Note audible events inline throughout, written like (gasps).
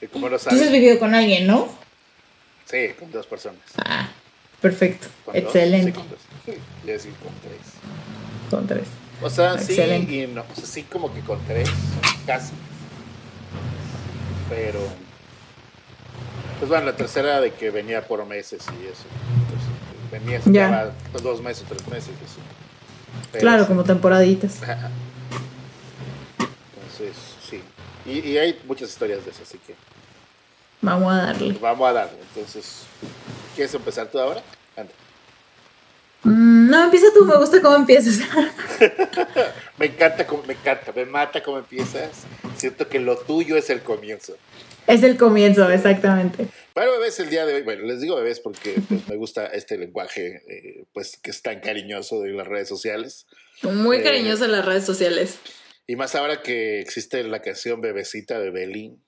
No Entonces has vivido con alguien, ¿no? sí, con dos personas. Ah, perfecto. Con dos, Excelente. sí, con dos. Sí, sí, con tres. Con tres. O sea, sí Excelente. y no. O sea, sí como que con tres, casi. Pero... Pues bueno, la tercera de que venía por meses y eso. Entonces, venía, se Ya. quedaba dos meses, tres meses y. Pero Claro, sí. como temporaditas. Entonces, sí. Y, y hay muchas historias de eso, así que Vamos a darle. vamos a darle. Entonces, ¿quieres empezar tú ahora? Anda. Mm, no, empieza tú, me gusta cómo empiezas. (laughs) Me encanta, cómo, me encanta, me mata cómo empiezas. Siento que lo tuyo es el comienzo. es el comienzo, exactamente. Bueno, bebés, el día de hoy, bueno, les digo bebés porque pues, me gusta este lenguaje, eh, pues que es tan cariñoso de las redes sociales. Muy Eh, cariñoso en las redes sociales. Y más ahora que existe la canción Bebecita Bebelín.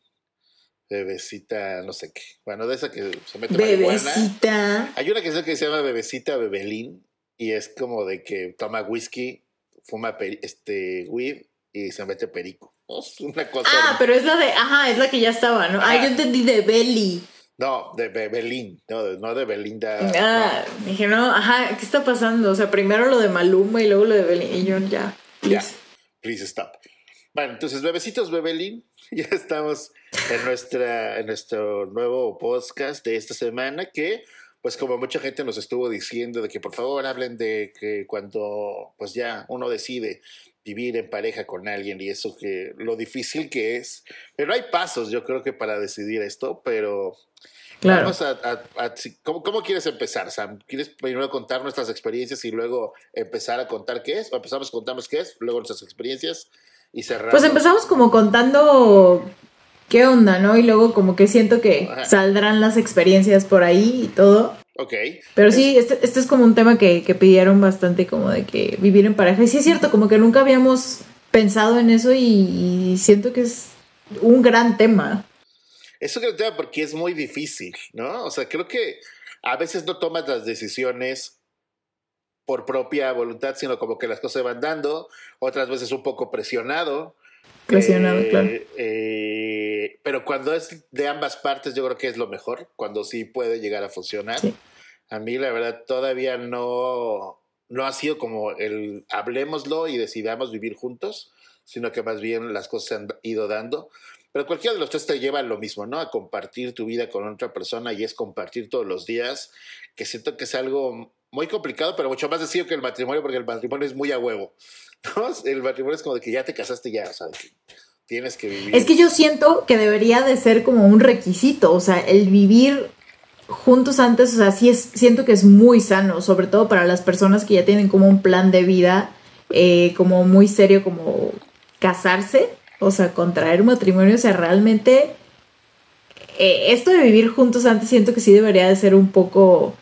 Bebecita, no sé qué. Bueno, de esa que se mete marihuana. Bebecita. Hay una canción que se llama Bebecita Bebelín y es como de que toma whisky, fuma este weed y se mete perico. Es una cosa. Ah, pero es la de, ajá, es la que ya estaba, ¿no? Ah, yo entendí de Belly. No, de Bebelín, no, no de Belinda. Ah, dije, no, ajá, ¿qué está pasando? O sea, primero lo de Maluma y luego lo de Belly. Y yo, ya, Ya, please. please stop. Bueno, entonces, bebecitos Bebelín, (laughs) ya estamos en, nuestra, en nuestro nuevo podcast de esta semana que, pues como mucha gente nos estuvo diciendo de que por favor hablen de que cuando pues ya uno decide vivir en pareja con alguien y eso que lo difícil que es, pero hay pasos yo creo que para decidir esto, pero Claro. Vamos a, a- a- ¿cómo, cómo quieres empezar, Sam? ¿Quieres primero contar nuestras experiencias y luego empezar a contar qué es? ¿O empezamos a contarnos qué es, luego nuestras experiencias y cerramos? Pues empezamos como contando qué onda, ¿no? Y luego como que siento que Ajá. saldrán las experiencias por ahí y todo. Ok. Pero sí, este, este es como un tema que, que pidieron bastante, como de que vivir en pareja. Y sí es cierto, como que nunca habíamos pensado en eso y, y siento que es un gran tema. Eso creo que porque es muy difícil, ¿no? O sea, creo que a veces no tomas las decisiones por propia voluntad, sino como que las cosas se van dando, otras veces un poco presionado. Presionado, Eh, claro. eh, pero cuando es de ambas partes, yo creo que es lo mejor, cuando sí puede llegar a funcionar. Sí. A mí, la verdad, todavía no, no ha sido como el hablemoslo y decidamos vivir juntos, sino que más bien las cosas se han ido dando. Pero cualquiera de los tres te lleva a lo mismo, ¿no? A compartir tu vida con otra persona y es compartir todos los días, que siento que es algo muy complicado, pero mucho más sencillo que el matrimonio, porque el matrimonio es muy a huevo. (laughs) ¿no? El matrimonio es como de que ya te casaste ya, o sea, que tienes que vivir. Es que yo siento que debería de ser como un requisito, o sea, el vivir juntos antes, o sea, sí es, siento que es muy sano, sobre todo para las personas que ya tienen como un plan de vida, eh, como muy serio, como casarse, o sea, contraer matrimonio, o sea, realmente eh, esto de vivir juntos antes siento que sí debería de ser un poco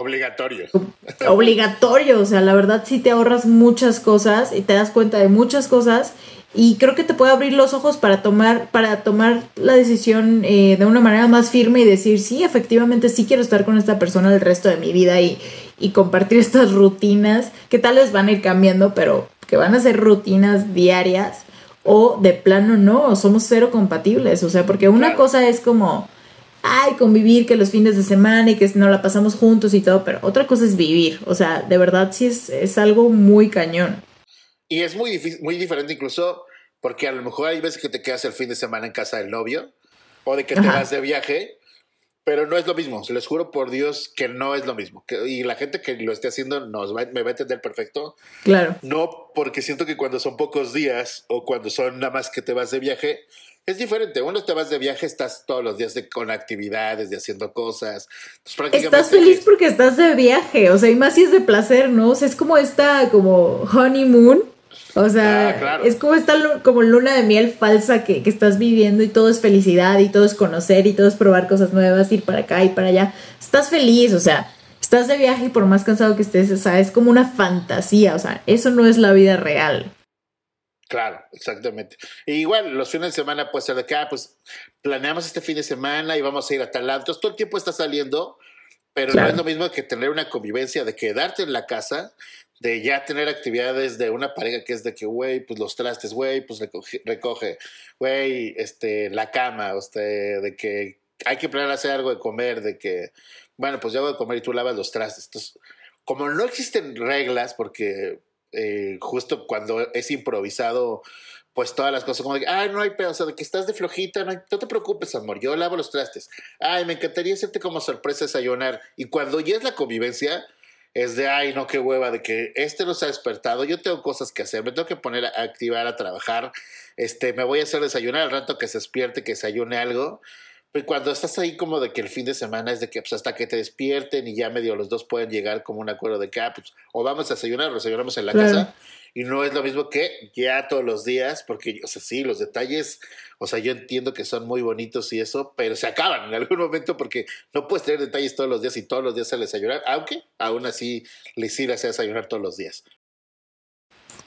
Obligatorio. (laughs) obligatorio, o sea, la verdad sí te ahorras muchas cosas y te das cuenta de muchas cosas y creo que te puede abrir los ojos para tomar para tomar la decisión eh, de una manera más firme y decir sí, efectivamente sí quiero estar con esta persona el resto de mi vida y, y compartir (laughs) estas rutinas que tal vez van a ir cambiando, pero que van a ser rutinas diarias o de plano no, somos cero compatibles, o sea, porque una cosa es como ay, convivir, que los fines de semana y que no la pasamos juntos y todo, pero otra cosa es vivir, o sea, de verdad sí es, es algo muy cañón. Y es muy, difícil, muy diferente incluso porque a lo mejor hay veces que te quedas el fin de semana en casa del novio o de que te Ajá. vas de viaje, pero no es lo mismo. Se les juro por Dios que no es lo mismo. Que- y la gente que lo esté haciendo nos va, me va a entender perfecto. Claro. No porque siento que cuando son pocos días o cuando son nada más que te vas de viaje, es diferente. Uno te vas de viaje, estás todos los días de, con actividades, de haciendo cosas. Entonces, prácticamente Estás feliz porque estás de viaje, o sea, y más si es de placer, ¿no? O sea, es como esta, como honeymoon, o sea, Ah, claro. es como esta como luna de miel falsa que, que estás viviendo y todo es felicidad y todo es conocer y todo es probar cosas nuevas, ir para acá y para allá. Estás feliz, o sea, estás de viaje y por más cansado que estés, o sea, es como una fantasía, o sea, eso no es la vida real. Claro, exactamente. E igual, los fines de semana puede ser de que, ah, pues planeamos este fin de semana y vamos a ir a tal lado. Entonces todo el tiempo está saliendo, pero Claro. no es lo mismo que tener una convivencia de quedarte en la casa, de ya tener actividades de una pareja que es de que, güey, pues los trastes, güey, pues recoge, güey, este, la cama, este, de que hay que planear hacer algo de comer, de que, bueno, pues yo hago de comer y tú lavas los trastes. Entonces, como no existen reglas, porque eh, justo cuando es improvisado, pues todas las cosas como de, ay, no hay pedo, o sea, de que estás de flojita, no, no, te preocupes, amor, yo lavo los trastes. Ay, me encantaría hacerte como sorpresa desayunar. Y cuando ya es la convivencia, es de, ay, no, qué hueva, de que este no se ha despertado, yo tengo cosas que hacer, me tengo que poner a activar, a trabajar, este, me voy a hacer desayunar al rato que se despierte, que desayune algo. Pero cuando estás ahí como de que el fin de semana es de que pues hasta que te despierten y ya medio los dos pueden llegar como un acuerdo de que, ah, pues, o vamos a desayunar o desayunamos en la casa y no es lo mismo que ya todos los días, porque, o sea, sí, los detalles, o sea, yo entiendo que son muy bonitos y eso, pero se acaban en algún (laughs) momento porque no puedes tener detalles todos los días y todos los días a desayunar, aunque aún así les irás a desayunar todos los días.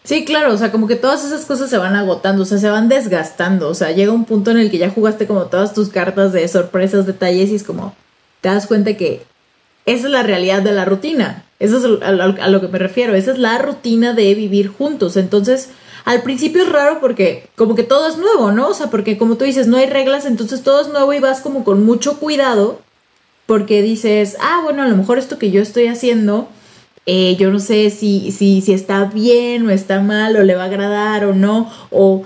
Sí, claro, o sea, como que todas esas cosas se van agotando, o sea, se van desgastando, o sea, llega un punto en el que ya jugaste como todas tus cartas de sorpresas, detalles y es como, te das cuenta que esa es la realidad de la rutina. Eso es a lo que me refiero. Esa es la rutina de vivir juntos. Entonces, al principio es raro porque como que todo es nuevo, ¿no? O sea, porque como tú dices, no hay reglas, entonces todo es nuevo y vas como con mucho cuidado porque dices, ah, bueno, a lo mejor esto que yo estoy haciendo, eh, yo no sé si, si, si está bien o está mal o le va a agradar o no, o,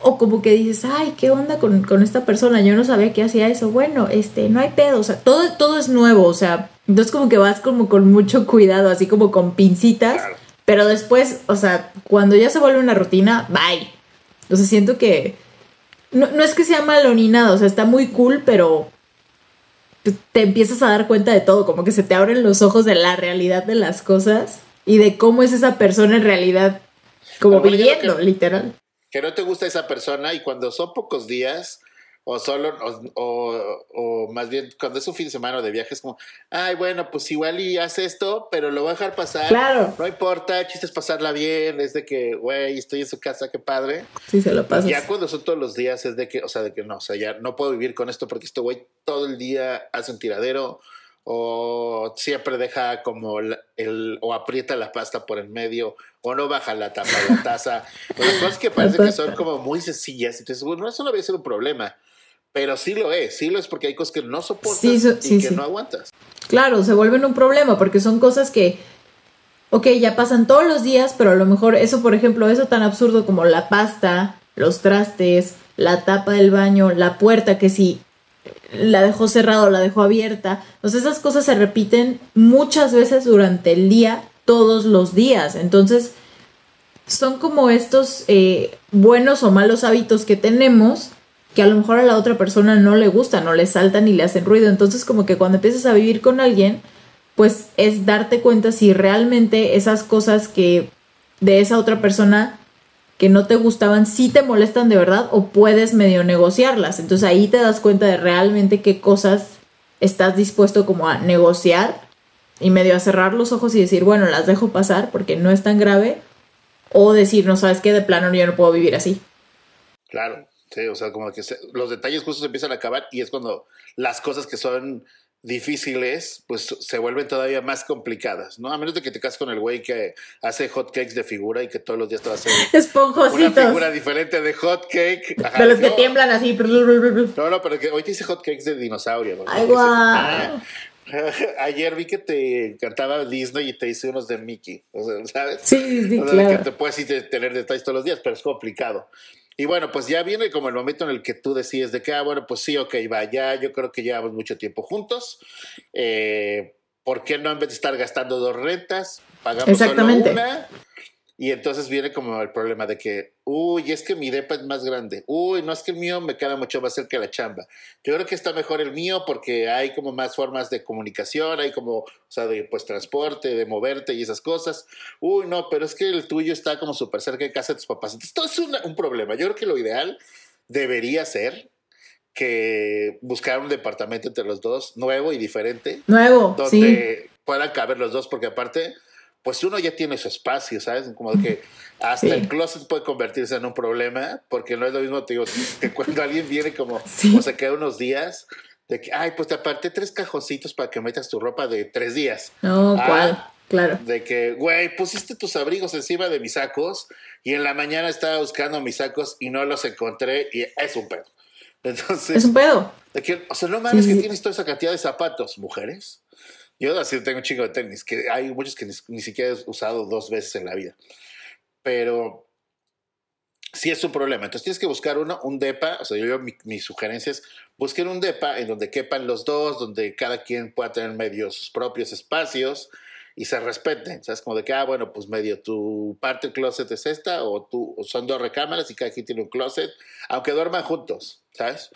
o como que dices, ay, ¿qué onda con, con, esta persona? Yo no sabía que hacía eso. Bueno, este, no hay pedo, o sea, todo, todo es nuevo, o sea, entonces como que vas como con mucho cuidado, así como con pincitas, pero después, o sea, cuando ya se vuelve una rutina, bye. O sea, siento que no, no es que sea malo ni nada, o sea, está muy cool, pero te empiezas a dar cuenta de todo, como que se te abren los ojos de la realidad de las cosas y de cómo es esa persona en realidad, como viviendo, literal. que no te gusta esa persona y cuando son pocos días o solo, o, o, más bien cuando es un fin de semana de viaje es como, ay, bueno, pues igual y hace esto, pero lo voy a dejar pasar. Claro. No importa, chistes pasarla bien, es de que, güey, estoy en su casa, qué padre. Sí, se lo pasa. Ya cuando son todos los días es de que, o sea, de que no, o sea, ya no puedo vivir con esto porque este güey todo el día hace un tiradero o siempre deja como el, o aprieta la pasta por el medio o no baja la tapa de la taza o las cosas que (laughs) parece que son como muy sencillas entonces bueno eso no había sido un problema pero sí lo es sí lo es porque hay cosas que no soportas y que no aguantas claro se vuelven un problema porque son cosas que ok ya pasan todos los días pero a lo mejor eso por ejemplo eso tan absurdo como la pasta los trastes la tapa del baño la puerta que si la dejó cerrada o la dejó abierta. Entonces esas cosas se repiten muchas veces durante el día, todos los días. Entonces son como estos eh, buenos o malos hábitos que tenemos que a lo mejor a la otra persona no le gustan, no le saltan y le hacen ruido. Entonces como que cuando empiezas a vivir con alguien, pues es darte cuenta si realmente esas cosas que de esa otra persona que no te gustaban sí te molestan de verdad o puedes medio negociarlas. Entonces ahí te das cuenta de realmente qué cosas estás dispuesto como a negociar y medio a cerrar los ojos y decir, bueno, las dejo pasar porque no es tan grave. O decir, no sabes qué, de plano yo no puedo vivir así. Claro, sí, o sea, como que los detalles justos empiezan a acabar y es cuando las cosas que son difíciles, pues se vuelven todavía más complicadas, ¿no? A menos de que te cases con el güey que hace hot cakes de figura y que todos los días te va a hacer (laughs) una figura diferente de hot cake. de los que tiemblan así. No, no, pero que hoy te hice hot cakes de dinosaurio. ¿no? Ay, guau. (laughs) Ayer vi que te encantaba Disney y te hice unos de Mickey, ¿sabes? Sí, sí, claro. Que te puedes tener detalles todos los días, pero es complicado. Y bueno, pues ya viene como el momento en el que tú decides de que, ah, bueno, pues sí, ok, va, ya yo creo que llevamos mucho tiempo juntos. Eh, ¿Por qué no en vez de estar gastando dos rentas, pagamos solo una? Y entonces viene como el problema de que, uy, es que mi depa es más grande. Uy, no es que el mío me queda mucho más cerca de la chamba. Yo creo que está mejor el mío porque hay como más formas de comunicación, hay como, o sea, de pues transporte, de moverte y esas cosas. Uy, no, pero es que el tuyo está como súper cerca de casa de tus papás. Entonces, todo es un problema. Yo creo que lo ideal debería ser que buscar un departamento entre los dos, nuevo y diferente. Nuevo, donde puedan caber los dos, porque aparte pues uno ya tiene su espacio, ¿sabes? Como que hasta el closet puede convertirse en un problema, porque no es lo mismo, te digo, que cuando alguien viene como, o se queda unos días, de que, ay, pues te aparté tres cajoncitos para que metas tu ropa de tres días. No, ah, ¿cuál? Claro. De que, güey, pusiste tus abrigos encima de mis sacos y en la mañana estaba buscando mis sacos y no los encontré y es un pedo. Entonces, es un pedo. De que, o sea, no mames que tienes toda esa cantidad de zapatos, mujeres. Yo así tengo un chingo de tenis, que hay muchos que ni, siquiera he usado dos veces en la vida. Pero sí es un problema. Entonces tienes que buscar uno, un DEPA. O sea, yo, mi, mi, sugerencia es busquen un DEPA en donde quepan los dos, donde cada quien pueda tener medio sus propios espacios y se respeten, ¿sabes? Como de que, ah, bueno, pues medio tu parte del closet es esta, o tú, son dos recámaras y cada quien tiene un closet, aunque duerman juntos, ¿sabes?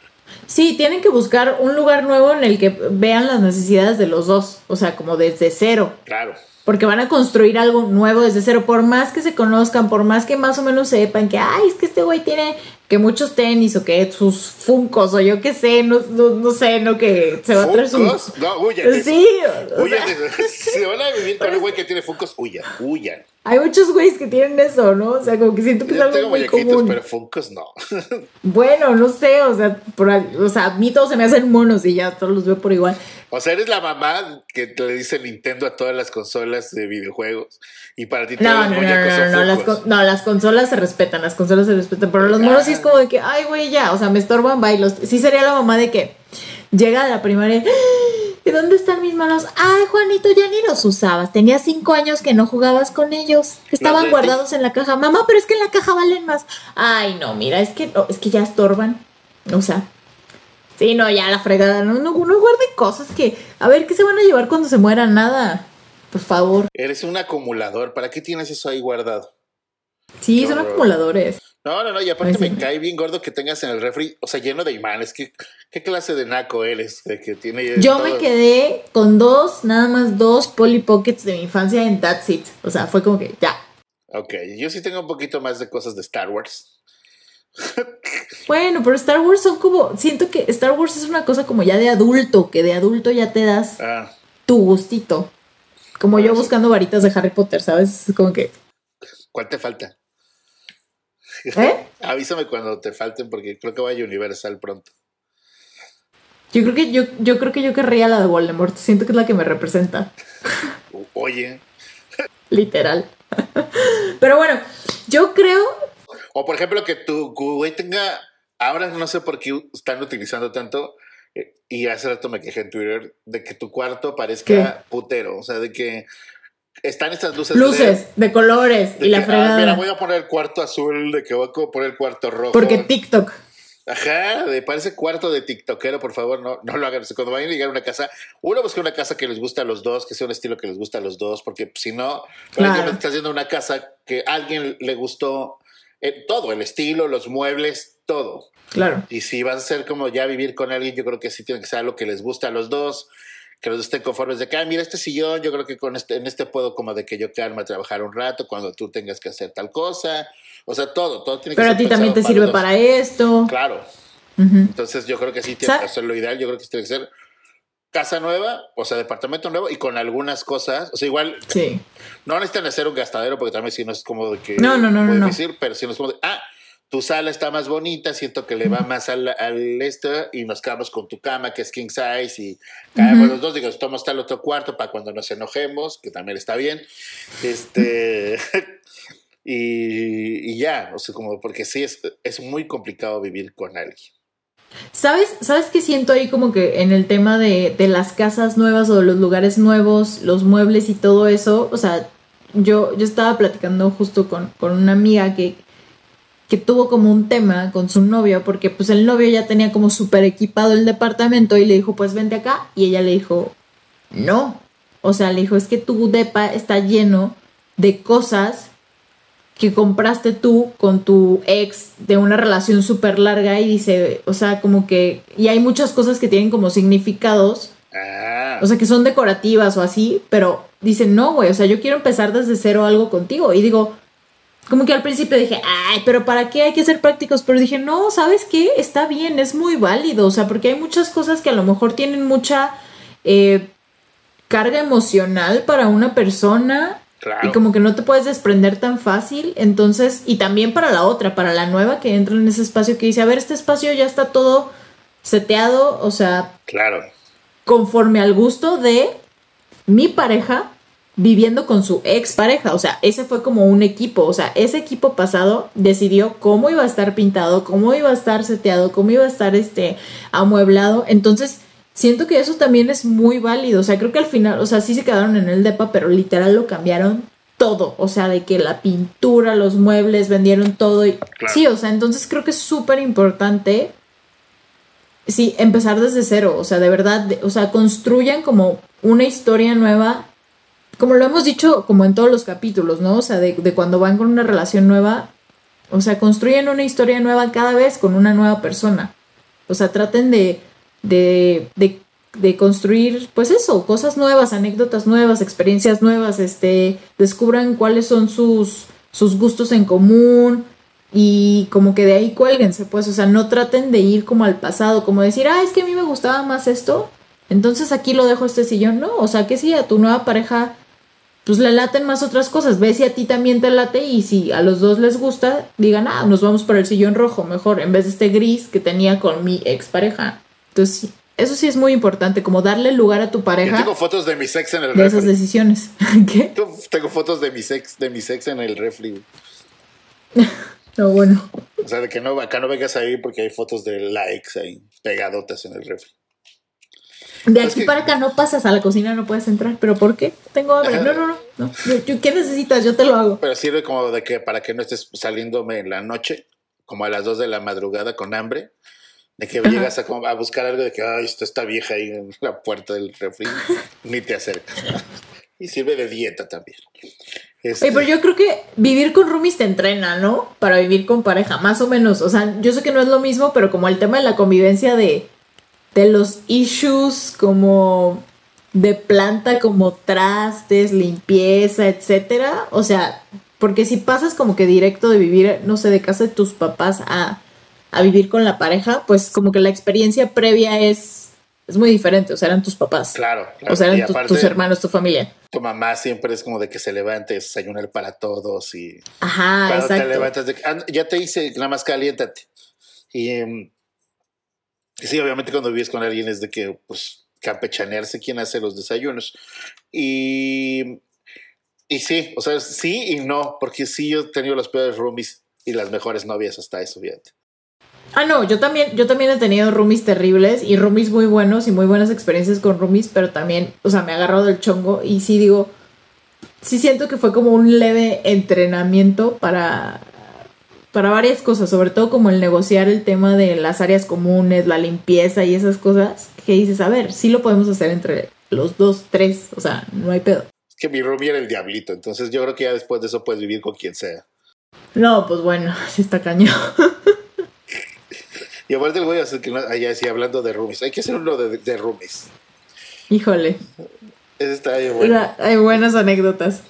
Sí, tienen que buscar un lugar nuevo en el que vean las necesidades de los dos, o sea, como desde cero. Claro. Porque van a construir algo nuevo desde cero, por más que se conozcan, por más que más o menos sepan que, ay, es que este güey tiene que muchos tenis o que sus funcos o yo qué sé, no, no, sé, no que se va a traer su... No, huyan. Sí. Huyan. Si (laughs) se van a vivir con un güey que tiene funcos, huyan, huyan. Hay muchos güeyes que tienen eso, ¿no? O sea, como que siento que es algo muy común. pero funcos no. (laughs) bueno, no sé, o sea, por, o sea, a mí todos se me hacen monos y ya todos los veo por igual. O sea, eres la mamá que le dice Nintendo a todas las consolas de videojuegos. Y para ti todos los muñecos no, no, no, las, no, las consolas se respetan, las consolas se respetan. Pero los monos sí es como de que, ay, güey, ya, o sea, me estorban bailos. Sí sería la mamá de que llega a la primaria. ¿Y dónde están mis manos? Ay, Juanito, ya ni los usabas. Tenía cinco años que no jugabas con ellos. Estaban guardados en la caja. Mamá, pero es que en la caja valen más. Ay, no, mira, es que, es que ya estorban. O sea, Sí, no, ya la fregada. No, no, no guarden cosas que. A ver, ¿qué se van a llevar cuando se mueran? Nada. Por favor. Eres un acumulador. ¿Para qué tienes eso ahí guardado? Sí, son acumuladores. No, no, no, y aparte me cae bien gordo que tengas en el refri, o sea, lleno de imanes. ¿Qué, qué clase de naco eres? De que tiene Yo me quedé con dos, nada más dos Polly Pockets de mi infancia en That's It. O sea, fue como que ya. Ok, yo sí tengo un poquito más de cosas de Star Wars. Bueno, pero Star Wars son como. Siento que Star Wars es una cosa como ya de adulto, que de adulto ya te das ah. tu gustito. Como yo buscando varitas de Harry Potter, ¿sabes? Como que. ¿Cuál te falta? ¿Eh? (laughs) Avísame cuando te falten porque creo que vaya a Universal pronto. Yo creo que yo, yo creo que yo querría la de Voldemort. Siento que es la que me representa. Oye. Literal. (laughs) Pero bueno, yo creo o por ejemplo, que tu güey tenga. Ahora no sé por qué están utilizando tanto. Eh, y hace rato me quejé en Twitter de que tu cuarto parezca putero. O sea, de que están estas luces. Luces de, colores y la fregada. mira, voy a poner el cuarto azul, de que voy a poner el cuarto rojo. Porque TikTok. Ajá, de parece cuarto de TikTokero, por favor, no, no lo hagan. Cuando vayan a llegar a una casa, uno busca una casa que les guste a los dos, que sea un estilo que les guste a los dos, porque si no, claro. estás yendo una casa que a alguien le gustó eh, todo, el estilo, los muebles, todo. Claro. Y si vas a ser como ya vivir con alguien, yo creo que sí tiene que ser algo que les gusta a los dos, que los estén conformes de que, ah, mira, este sillón, yo creo que con este, en este puedo como de que yo quedarme a trabajar un rato cuando tú tengas que hacer tal cosa. O sea, todo, todo tiene que ser. Pero a ti también te sirve para esto. Claro. Entonces yo creo que sí tiene que ser lo ideal, yo creo que tiene que ser casa nueva, o sea, departamento nuevo y con algunas cosas, o sea, igual sí. no necesitan hacer un gastadero porque también si no es como de que no, no, no, no, difícil, pero si no es como de, ah, tu sala está más bonita, siento que le va más al, al este y nos quedamos con tu cama que es king size y caemos los dos, digo, tomamos tal otro cuarto para cuando nos enojemos, que también está bien, este, (laughs) y, y, ya, o sea, como porque sí es, es muy complicado vivir con alguien. ¿Sabes, ¿Sabes qué siento ahí como que en el tema de, de, las casas nuevas o los lugares nuevos, los muebles y todo eso? O sea, yo, yo estaba platicando justo con, con una amiga que, que tuvo como un tema con su novio, porque pues el novio ya tenía como súper equipado el departamento y le dijo, pues vente acá. Y ella le dijo, no. O sea, le dijo, es que tu depa está lleno de cosas que compraste tú con tu ex de una relación súper larga y dice, o sea, como que, y hay muchas cosas que tienen como significados, ah. o sea, que son decorativas o así, pero dicen, no, güey, o sea, yo quiero empezar desde cero algo contigo. Y digo, como que al principio dije, ay, pero ¿para qué hay que ser prácticos? Pero dije, no, ¿sabes qué? Está bien, es muy válido, o sea, porque hay muchas cosas que a lo mejor tienen mucha eh, carga emocional para una persona y como que no te puedes desprender tan fácil. Entonces, y también para la otra, para la nueva que entra en ese espacio que dice, a ver, este espacio ya está todo seteado, o sea, claro. conforme al gusto de mi pareja, viviendo con su ex pareja, o sea, ese fue como un equipo, o sea, ese equipo pasado decidió cómo iba a estar pintado, cómo iba a estar seteado, cómo iba a estar este amueblado, entonces siento que eso también es muy válido, o sea, creo que al final, o sea, sí se quedaron en el depa, pero literal lo cambiaron todo, o sea, de que la pintura, los muebles, vendieron todo y sí, o sea, entonces creo que es súper importante sí, empezar desde cero, o sea, de verdad, o sea, construyan como una historia nueva como lo hemos dicho como en todos los capítulos, ¿no? O sea, de, cuando van con una relación nueva, o sea, construyen una historia nueva cada vez con una nueva persona. O sea, traten de, de, de, de construir, pues eso, cosas nuevas, anécdotas nuevas, experiencias nuevas, este, descubran cuáles son sus, sus gustos en común y como que de ahí cuélguense, pues, o sea, no traten de ir como al pasado, como decir, ah, es que a mí me gustaba más esto, entonces aquí lo dejo este sillón, no, o sea, que si a tu nueva pareja pues le laten más otras cosas. Ve si a ti también te late y si a los dos les gusta, digan, ah, nos vamos por el sillón rojo, mejor, en vez de este gris que tenía con mi expareja. Entonces, eso sí es muy importante, como darle lugar a tu pareja. Yo tengo fotos de mi sex en el refri. De esas decisiones. (laughs) ¿Qué? Tengo fotos de mi sex, de mi sex en el refri. (laughs) no, bueno. O sea, de que no, acá no vengas ahí porque hay fotos de likes ahí pegadotas en el refri. De aquí para acá no pasas a la cocina, no puedes entrar. ¿Pero por qué? Tengo hambre. No, no, no. ¿Qué necesitas? Yo te lo hago. Pero sirve como de que para que no estés saliéndome en la noche, como a las 2 de la madrugada con hambre, de que llegas a, buscar algo de que, ay, esto está vieja ahí en la puerta del refri, (laughs) ni te acercas. y sirve de dieta también. Este pero yo creo que vivir con roomies te entrena, ¿no? Para vivir con pareja, más o menos. O sea, yo sé que no es lo mismo, pero como el tema de la convivencia de de los issues como de planta como trastes, limpieza, etcétera. O sea, porque si pasas como que directo de vivir, no sé, de casa de tus papás a, a vivir con la pareja, pues como que la experiencia previa es, es muy diferente. O sea, eran tus papás. Claro. O sea, eran tus hermanos, tu familia. Tu mamá siempre es como de que se levante, desayunar para todos y. Ajá, cuando te levantas de ah, ya te hice, nada más caliéntate. Y em, sí, obviamente cuando vives con alguien es de que, pues, campechanearse quién hace los desayunos. Y, y sí, o sea, sí y no, porque sí yo he tenido los peores roomies y las mejores novias hasta eso, fíjate. Ah, no, yo también, yo también he tenido roomies terribles y roomies muy buenos y muy buenas experiencias con roomies, pero también, o sea, me ha agarrado del chongo y sí digo, sí siento que fue como un leve entrenamiento para para varias cosas, sobre todo como el negociar el tema de las áreas comunes, la limpieza y esas cosas, que dices, a ver, sí lo podemos hacer entre los dos, tres, o sea, no hay pedo. Es que mi roomie era el diablito, entonces yo creo que ya después de eso puedes vivir con quien sea. No, pues bueno, (laughs) sí está cañón. Y aparte voy a hacer que allá sí hablando de roomies, hay que hacer uno de, de roomies. Híjole. está bueno. Hay buenas anécdotas.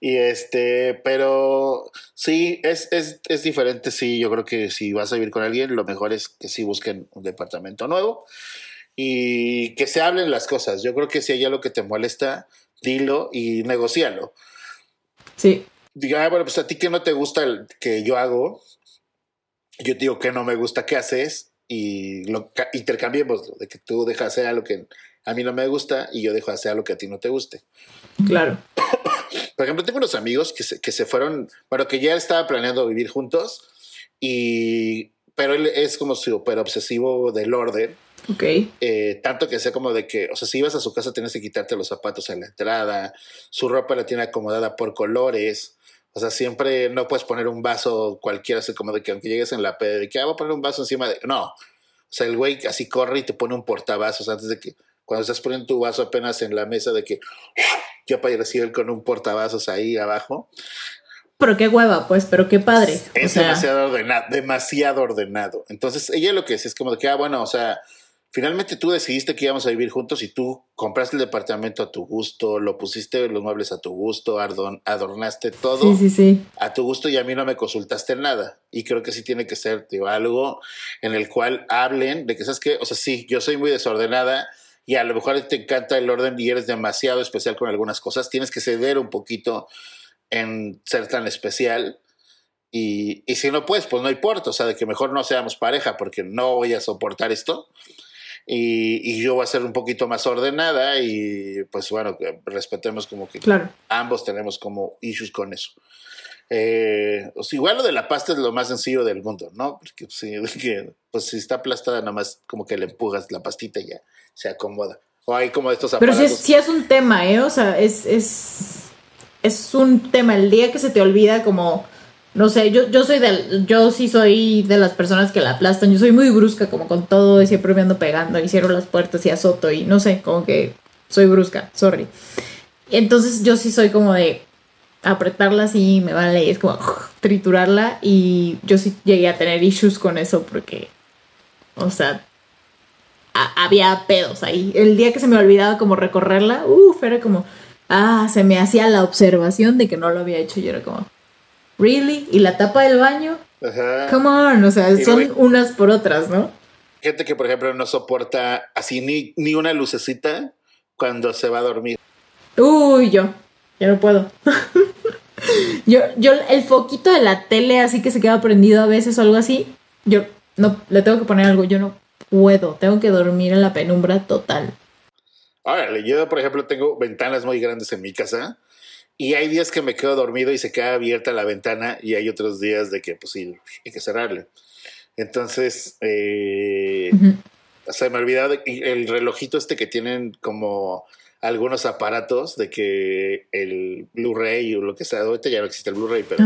Y este, pero sí, es, es, es, diferente, sí, yo creo que si vas a vivir con alguien, lo mejor es que sí busquen un departamento nuevo y que se hablen las cosas. Yo creo que si hay algo que te molesta, dilo y negocialo. Sí. Diga, ah, bueno, pues a ti que no te gusta el que yo hago, yo digo que no me gusta que haces y lo intercambiemos, de que tú dejas hacer algo que a mí no me gusta y yo dejo hacer algo que a ti no te guste. Claro. (coughs) Por ejemplo, tengo unos amigos que se, que se fueron, bueno, que ya estaba planeando vivir juntos, y, pero él es como súper obsesivo del orden. Ok. Eh, tanto que sea como de que, o sea, si ibas a su casa tienes que quitarte los zapatos en la entrada, su ropa la tiene acomodada por colores. O sea, siempre no puedes poner un vaso cualquiera, así como de que aunque llegues en la pede, de que ah, voy a poner un vaso encima de. No. O sea, el güey así corre y te pone un portavasos antes de que cuando estás poniendo tu vaso apenas en la mesa de que (sniffs) yo para recibir con un portavasos ahí abajo. Pero qué hueva, pues, pero qué padre. Es demasiado ordenado, demasiado ordenado. Entonces, ella lo que es es como de que, ah, bueno, o sea, finalmente tú decidiste que íbamos a vivir juntos y tú compraste el departamento a tu gusto, lo pusiste los muebles a tu gusto, adornaste todo sí, sí, sí. a tu gusto y a mí no me consultaste nada. Y creo que sí tiene que ser digo, algo en el cual hablen de que, ¿sabes qué? O sea, sí, yo soy muy desordenada y a lo mejor te encanta el orden y eres demasiado especial con algunas cosas, tienes que ceder un poquito en ser tan especial. Y, y si no puedes, pues no importa, o sea, de que mejor no seamos pareja porque no voy a soportar esto. Y, yo voy a ser un poquito más ordenada y pues bueno, respetemos como que ambos tenemos como issues con eso. Eh, igual lo de la pasta es lo más sencillo del mundo, ¿no? Porque (laughs) pues, si está aplastada, nada más como que le empujas la pastita y ya se acomoda. O hay como estos aparatos. Pero sí es, es un tema, ¿eh? O sea, es, es, es un tema. El día que se te olvida como no sé, yo, yo soy de, yo sí soy de las personas que la aplastan, yo soy muy brusca como con todo y siempre me ando pegando y cierro las puertas y azoto y no sé, como que soy brusca, sorry. Entonces yo sí soy como de apretarla así, me vale, y es como triturarla y yo sí llegué a tener issues con eso porque, o sea, había pedos ahí. El día que se me olvidaba como recorrerla, uff, era como, ah, se me hacía la observación de que no lo había hecho, yo era como ¿really? ¿Y la tapa del baño? Ajá. Come on, o sea, son unas por otras, ¿no? Gente que, por ejemplo, no soporta así ni, ni una lucecita cuando se va a dormir. Uy, yo, ya no puedo. (laughs) yo, yo, el foquito de la tele así que se queda prendido a veces o algo así, yo no, le tengo que poner algo, yo no puedo, tengo que dormir en la penumbra total. Órale, yo, por ejemplo, tengo ventanas muy grandes en mi casa y hay días que me quedo dormido y se queda abierta la ventana y hay otros días de que pues sí, hay que cerrarle. Entonces, eh, se me ha olvidado el relojito este que tienen como algunos aparatos de que el Blu-ray o lo que sea, ahorita ya no existe el Blu-ray, pero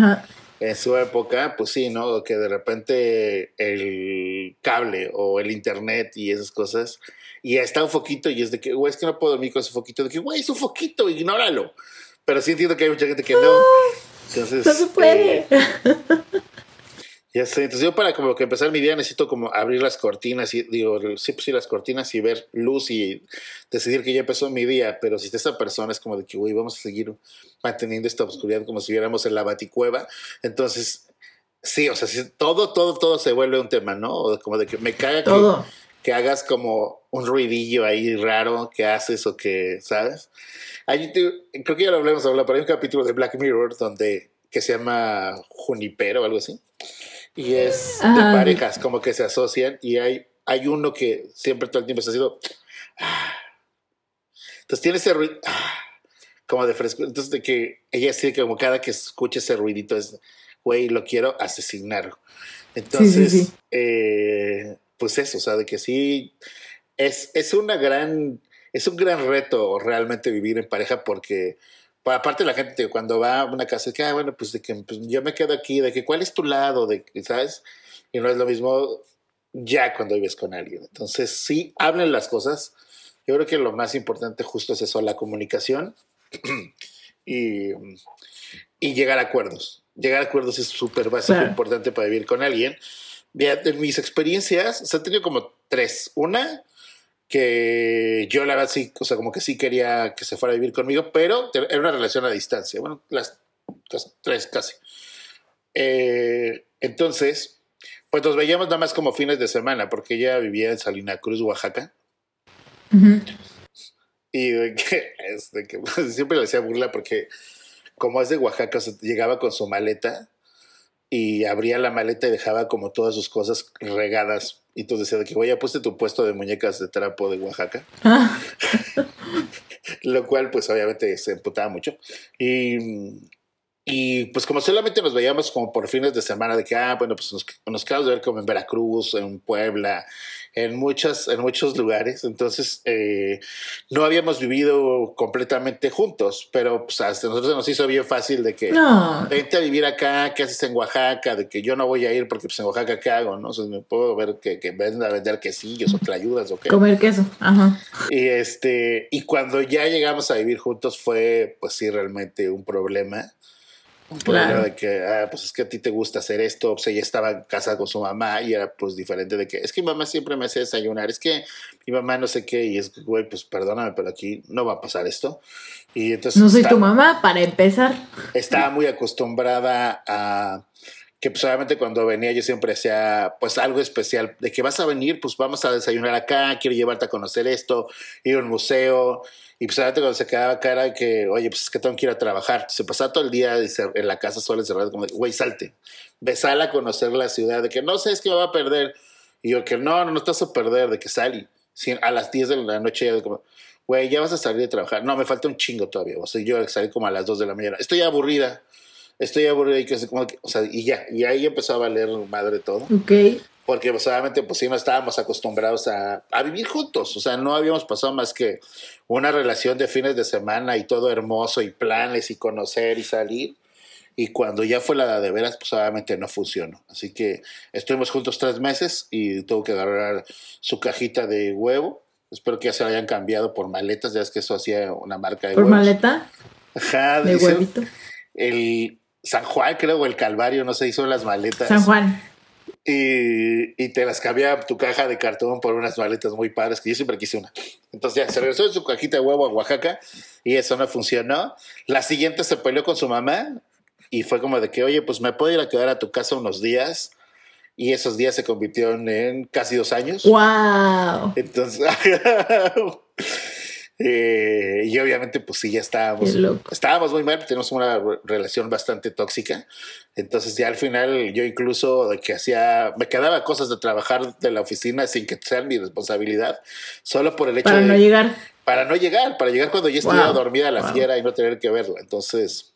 en su época, pues sí, ¿no? Que de repente el cable o el internet y esas cosas, y está un foquito y es de que, güey, es que no puedo dormir con ese foquito, de que, güey, es un foquito, ignóralo. Pero sí entiendo que hay mucha gente que no. Entonces, no se puede. Eh, ya sé. Entonces yo para como que empezar mi día necesito como abrir las cortinas y digo, sí, pues sí, las cortinas y ver luz y decidir que ya empezó mi día. Pero si esa persona es como de que, güey, vamos a seguir manteniendo esta oscuridad como si viéramos en la baticueva. Entonces, sí, o sea, todo, todo, todo se vuelve un tema, ¿no? como de que me caga que, que hagas como un ruidillo ahí raro que haces o que, ¿sabes? creo que ya lo hablamos, pero hay un capítulo de Black Mirror donde que se llama Junipero o algo así. Y es de parejas, como que se asocian y hay, hay uno que siempre todo el tiempo está haciendo... Ah. Entonces tiene ese ruido ah, como de fresco. Entonces de que ella sí como cada que escucha ese ruidito es, güey, lo quiero asesinar. Entonces, eh, pues eso, o sea, de que sí, es, es una gran es un gran reto realmente vivir en pareja porque aparte la gente cuando va a una casa, que, ah, bueno, pues de que pues, yo me quedo aquí, de que cuál es tu lado, de ¿sabes? Y no es lo mismo ya cuando vives con alguien. Entonces, sí, hablen las cosas. Yo creo que lo más importante justo es eso, la comunicación (clears throat) y, y, llegar a acuerdos. Llegar a acuerdos es súper básico, importante para vivir con alguien. De mis experiencias, se han tenido como tres. Una, que yo la verdad sí, o sea, como que sí quería que se fuera a vivir conmigo, pero era una relación a distancia, bueno, las, tres casi. Eh, entonces, pues nos veíamos nada más como fines de semana, porque ella vivía en Salina Cruz, Oaxaca. Y de que, que pues, (laughs) siempre le hacía burla porque como es de Oaxaca, llegaba con su maleta y abría la maleta y dejaba como todas sus cosas regadas. Y tú decías que, oye, puesto tu puesto de muñecas de trapo de Oaxaca. Ah. (laughs) Lo cual, pues obviamente se emputaba mucho. Y, y pues como solamente nos veíamos como por fines de semana, de que, ah, bueno, pues nos, nos quedamos de ver como en Veracruz, en Puebla, en, muchas, en muchos lugares. Entonces, eh, no habíamos vivido completamente juntos, pero pues, hasta nosotros nos hizo bien fácil de que vente a vivir acá, ¿qué haces en Oaxaca? De que yo no voy a ir porque pues, en Oaxaca, ¿qué hago? ¿no? O me puedo ver que, que a vender quesillos o ayudas o qué. Comer queso, ajá. Y, este, y cuando ya llegamos a vivir juntos fue, pues sí, realmente un problema Claro. de que, ah, pues es que a ti te gusta hacer esto, pues ella estaba casada con su mamá y era pues diferente de que, es que mi mamá siempre me hace desayunar, es que mi mamá no sé qué, y es que, güey, pues perdóname, pero aquí no va a pasar esto. Y entonces... No soy tu mamá, para empezar. Estaba muy acostumbrada a que pues obviamente cuando venía yo siempre hacía pues algo especial, de que vas a venir, pues vamos a desayunar acá, quiero llevarte a conocer esto, ir a un museo, y pues ahora cuando se quedaba acá era que, oye, pues es que tengo que ir a trabajar. Se pasaba todo el día en la casa sola encerrado, como, güey, salte. Besala a conocer la ciudad, de que no sé, es que me va a perder. Y yo que no, no, no estás a perder, de que salí. a las 10 de la noche ya como, güey, ya vas a salir de trabajar. No, me falta un chingo todavía. O sea, yo salí como a las 2 de la mañana. Estoy aburrida. Estoy aburrida y que, como o sea, y ya, y ahí empezó a valer madre todo. Ok. Porque pues obviamente pues sí no estábamos acostumbrados a, a vivir juntos. O sea, no habíamos pasado más que una relación de fines de semana y todo hermoso y planes y conocer y salir. Y cuando ya fue la de veras, pues obviamente no funcionó. Así que estuvimos juntos tres meses y tuvo que agarrar su cajita de huevo. Espero que ya se la hayan cambiado por maletas, ya es que eso hacía una marca de ¿Por maleta? Ajá, de huevito. El San Juan, creo, o el Calvario, no sé, hizo las maletas. San Juan. Y, y, te las cambiaba tu caja de cartón por unas maletas muy padres, que yo siempre quise una. Entonces ya se regresó en su cajita de huevo a Oaxaca y eso no funcionó. La siguiente se peleó con su mamá y fue como de que, oye, pues me puedo ir a quedar a tu casa unos días. Y esos días se convirtieron en casi dos años. ¡Wow! Entonces, (laughs) eh, y obviamente, pues sí, ya estábamos, estábamos muy mal, tenemos una relación bastante tóxica. Entonces, ya al final, yo incluso de que hacía, me quedaba cosas de trabajar de la oficina sin que sean mi responsabilidad, solo por el hecho de. Para no llegar. Para no llegar, para llegar cuando ya estuviera dormida la fiera y no tener que verla. Entonces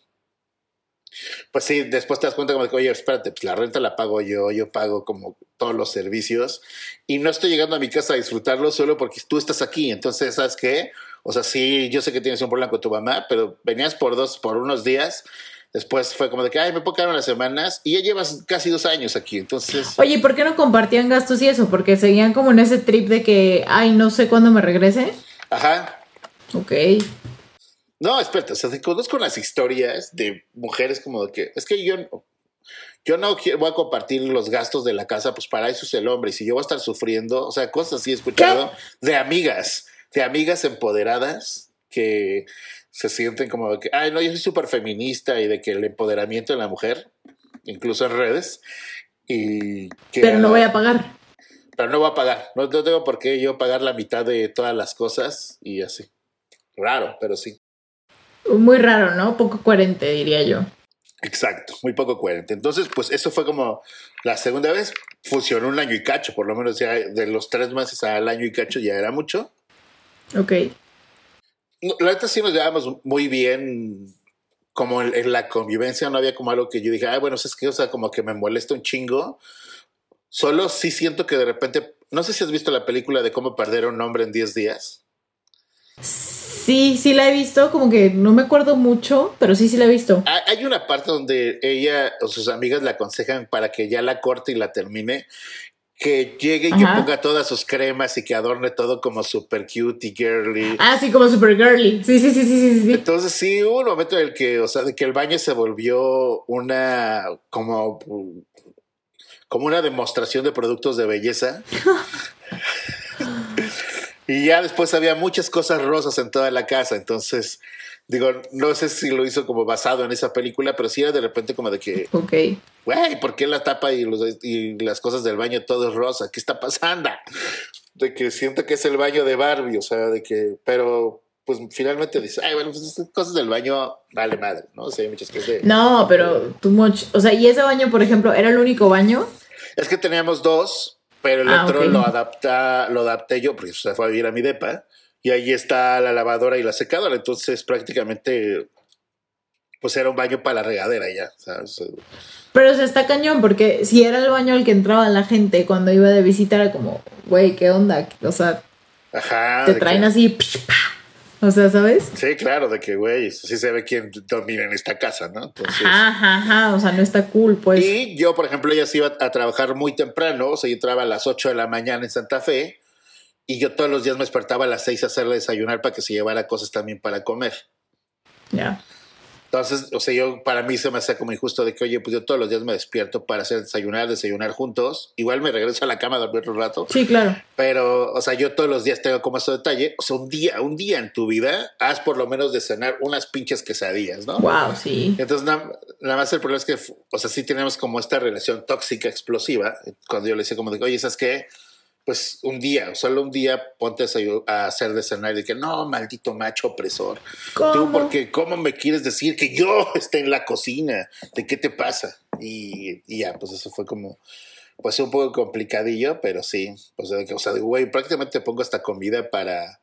pues sí, después te das cuenta como que, oye, espérate, pues la renta la pago yo, yo pago como todos los servicios y no estoy llegando a mi casa a disfrutarlo solo porque tú estás aquí. Entonces, ¿sabes qué? O sea, sí, yo sé que tienes un problema con tu mamá, pero venías por dos, por unos días. Después fue como de que, ay, me puedo quedar unas semanas y ya llevas casi dos años aquí. Entonces. Oye, ¿por qué no compartían gastos y eso? Porque seguían como en ese trip de que, ay, no sé cuándo me regrese. Ajá. Ok. No, espérate, o sea, te conozco las historias de mujeres como de que, es que yo, yo no voy a compartir los gastos de la casa, pues para eso es el hombre, y si yo voy a estar sufriendo, o sea, cosas así he escuchado de amigas, de amigas empoderadas que se sienten como de que, ay, no, yo soy súper feminista y de que el empoderamiento de la mujer, incluso en redes, y que... Pero no voy a pagar. Pero no voy a pagar, no, no tengo por qué yo pagar la mitad de todas las cosas y así. Raro, pero sí. Muy raro, ¿no? Poco coherente, diría yo. Exacto, muy poco coherente. Entonces, pues eso fue como la segunda vez. Funcionó un año y cacho, por lo menos ya de los tres meses al año y cacho ya era mucho. Ok. La verdad sí nos llevábamos muy bien, como en, la convivencia no había como algo que yo dije, ah, bueno, es que, o sea, como que me molesta un chingo. Solo sí siento que de repente, no sé si has visto la película de cómo perder a un hombre en 10 días. Sí, sí la he visto, como que no me acuerdo mucho, pero sí, sí la he visto. Hay una parte donde ella o sus amigas le aconsejan para que ya la corte y la termine, que llegue y que ponga todas sus cremas y que adorne todo como super cute y girly. Ah, sí, como super girly. Sí, sí, sí, sí, sí. Entonces sí, hubo un momento en el que, o sea, de que el baño se volvió una como como una demostración de productos de belleza. (laughs) Y ya después había muchas cosas rosas en toda la casa, entonces digo, no sé si lo hizo como basado en esa película, pero sí era de repente como de que, ok, güey, ¿por qué la tapa y, y las cosas del baño todo es rosa? ¿Qué está pasando? De que siento que es el baño de Barbie, o sea, de que, pero pues finalmente dice, ay, bueno, pues cosas del baño, vale madre, ¿no? O sea, hay muchas cosas de... No, pero too much, o sea, ¿y ese baño, por ejemplo, era el único baño? Es que teníamos dos, pero el ah, otro lo adapta, lo adapté yo porque se fue a vivir a mi depa y ahí está la lavadora y la secadora, entonces prácticamente pues era un baño para la regadera ya, Pero se está cañón porque si era el baño al que entraba la gente cuando iba de visita era como, güey, ¿qué onda? O sea, te traen así, o sea, ¿sabes? Sí, claro, de que, güey, sí se ve quién dormir en esta casa, ¿no? ajá, ajá, o sea, no está cool, pues. Y yo, por ejemplo, ella se iba a trabajar muy temprano, o sea, yo entraba a las 8 de la mañana en Santa Fe, y yo todos los días me despertaba a las 6 a hacerle desayunar para que se llevara cosas también para comer. Ya. Entonces, o sea, yo para mí se me hace como injusto de que, oye, pues yo todos los días me despierto para hacer desayunar, desayunar juntos. Igual me regreso a la cama a dormir un rato. Sí, claro. Pero, o sea, yo todos los días tengo como ese detalle. O sea, un día, un día en tu vida, haz por lo menos de cenar unas pinches quesadillas, ¿no? Wow, sí. Entonces, nada, más el problema es que, o sea, sí tenemos como esta relación tóxica, explosiva. Cuando yo le decía como de, oye, ¿sabes qué? Pues un día, solo un día ponte a hacer de cenar y que no, maldito macho opresor. ¿Cómo? Tú, porque ¿cómo me quieres decir que yo (laughs) esté en la cocina? ¿De qué te pasa? Y, ya, pues eso fue como, pues un poco complicadillo, pero sí, pues, o sea, güey, prácticamente te pongo esta comida para,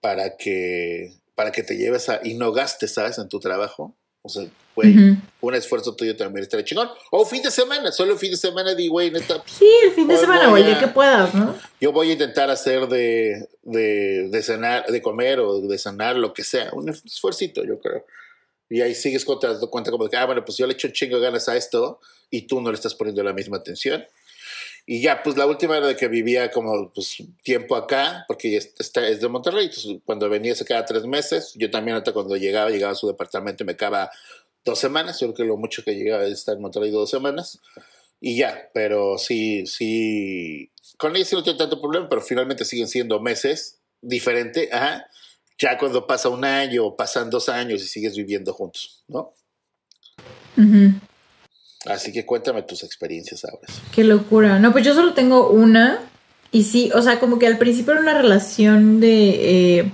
para que, para que te lleves a, y no gastes, ¿sabes? En tu trabajo. O sea, güey, un esfuerzo tuyo también estaría chingón. O fin de semana, solo fin de semana di, güey, neta. Sí, el fin de semana, güey, que puedas, ¿no? Yo voy a intentar hacer de, de, de cenar, de comer o de cenar, lo que sea. Un esfuerzo, yo creo. Y ahí sigues con, te das cuenta como de que, ah, bueno, pues yo le echo un chingo de ganas a esto y tú no le estás poniendo la misma atención. Y ya, pues la última era de que vivía como pues, tiempo acá, porque está, es de Monterrey. Entonces, cuando venía se quedaba tres meses. Yo también, hasta cuando llegaba, llegaba a su departamento y me quedaba dos semanas. Yo creo que lo mucho que llegaba es estar en Monterrey dos semanas. Y ya, pero sí, sí. Con ella sí no tengo tanto problema, pero finalmente siguen siendo meses diferente. Ajá ya cuando pasa un año o pasan dos años y sigues viviendo juntos, ¿no? Así que cuéntame tus experiencias ahora. Qué locura. No, pues yo solo tengo una. Y sí, o sea, como que al principio era una relación de. Eh,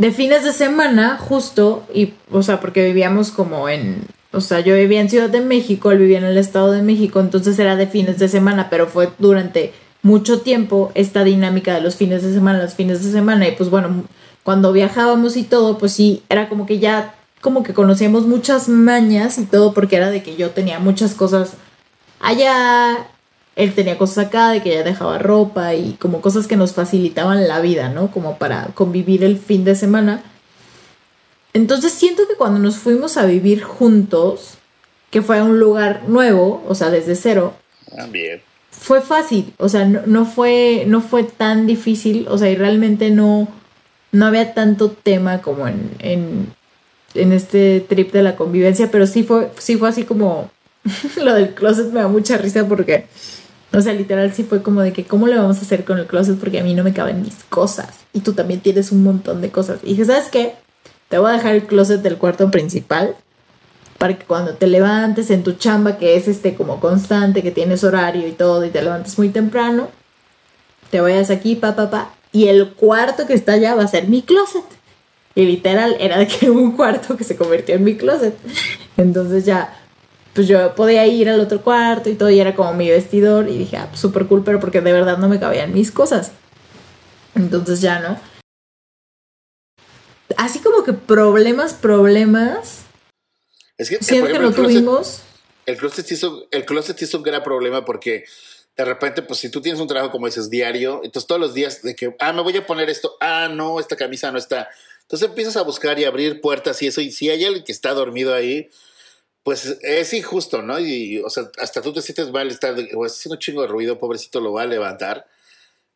de fines de semana, justo. Y, o sea, porque vivíamos como en. O sea, yo vivía en Ciudad de México, él vivía en el Estado de México, entonces era de fines de semana, pero fue durante mucho tiempo esta dinámica de los fines de semana, los fines de semana. Y pues bueno, cuando viajábamos y todo, pues sí, era como que ya, como que conocíamos muchas mañas y todo, porque era de que yo tenía muchas cosas allá, él tenía cosas acá, de que ya dejaba ropa y como cosas que nos facilitaban la vida, ¿no? Como para convivir el fin de semana. Entonces siento que cuando nos fuimos a vivir juntos, que fue a un lugar nuevo, o sea, desde cero. También. Fue fácil, o sea, no, no, fue, no fue tan difícil, o sea, y realmente no, no había tanto tema como en, en, en este trip de la convivencia, pero sí fue, sí fue así como (laughs) lo del closet me da mucha risa porque, o sea, literal sí fue como de que, ¿cómo le vamos a hacer con el closet? Porque a mí no me caben mis cosas y tú también tienes un montón de cosas. Y dije, ¿sabes qué? Te voy a dejar el closet del cuarto principal para que cuando te levantes en tu chamba, que es este como constante, que tienes horario y todo, y te levantes muy temprano, te vayas aquí, pa, pa, pa, y el cuarto que está allá va a ser mi closet. Y literal era de que (laughs) un cuarto que se convirtió en mi closet. Entonces ya, pues yo podía ir al otro cuarto y todo, y era como mi vestidor. Y dije, ah, pues súper cool, pero porque de verdad no me cabían mis cosas. Entonces ya, ¿no? Así como que problemas, problemas. Es que, siento que no tuvimos. El closet, hizo, el closet hizo un gran problema porque de repente, pues si tú tienes un trabajo, como dices, diario, entonces todos los días de que, ah, me voy a poner esto, ah, no, esta camisa no está. Entonces empiezas a buscar y abrir puertas y eso, y si hay alguien que está dormido ahí, pues es injusto, ¿no? Y, o sea, hasta tú te sientes mal, estar, o haciendo un chingo de ruido, pobrecito lo va a levantar.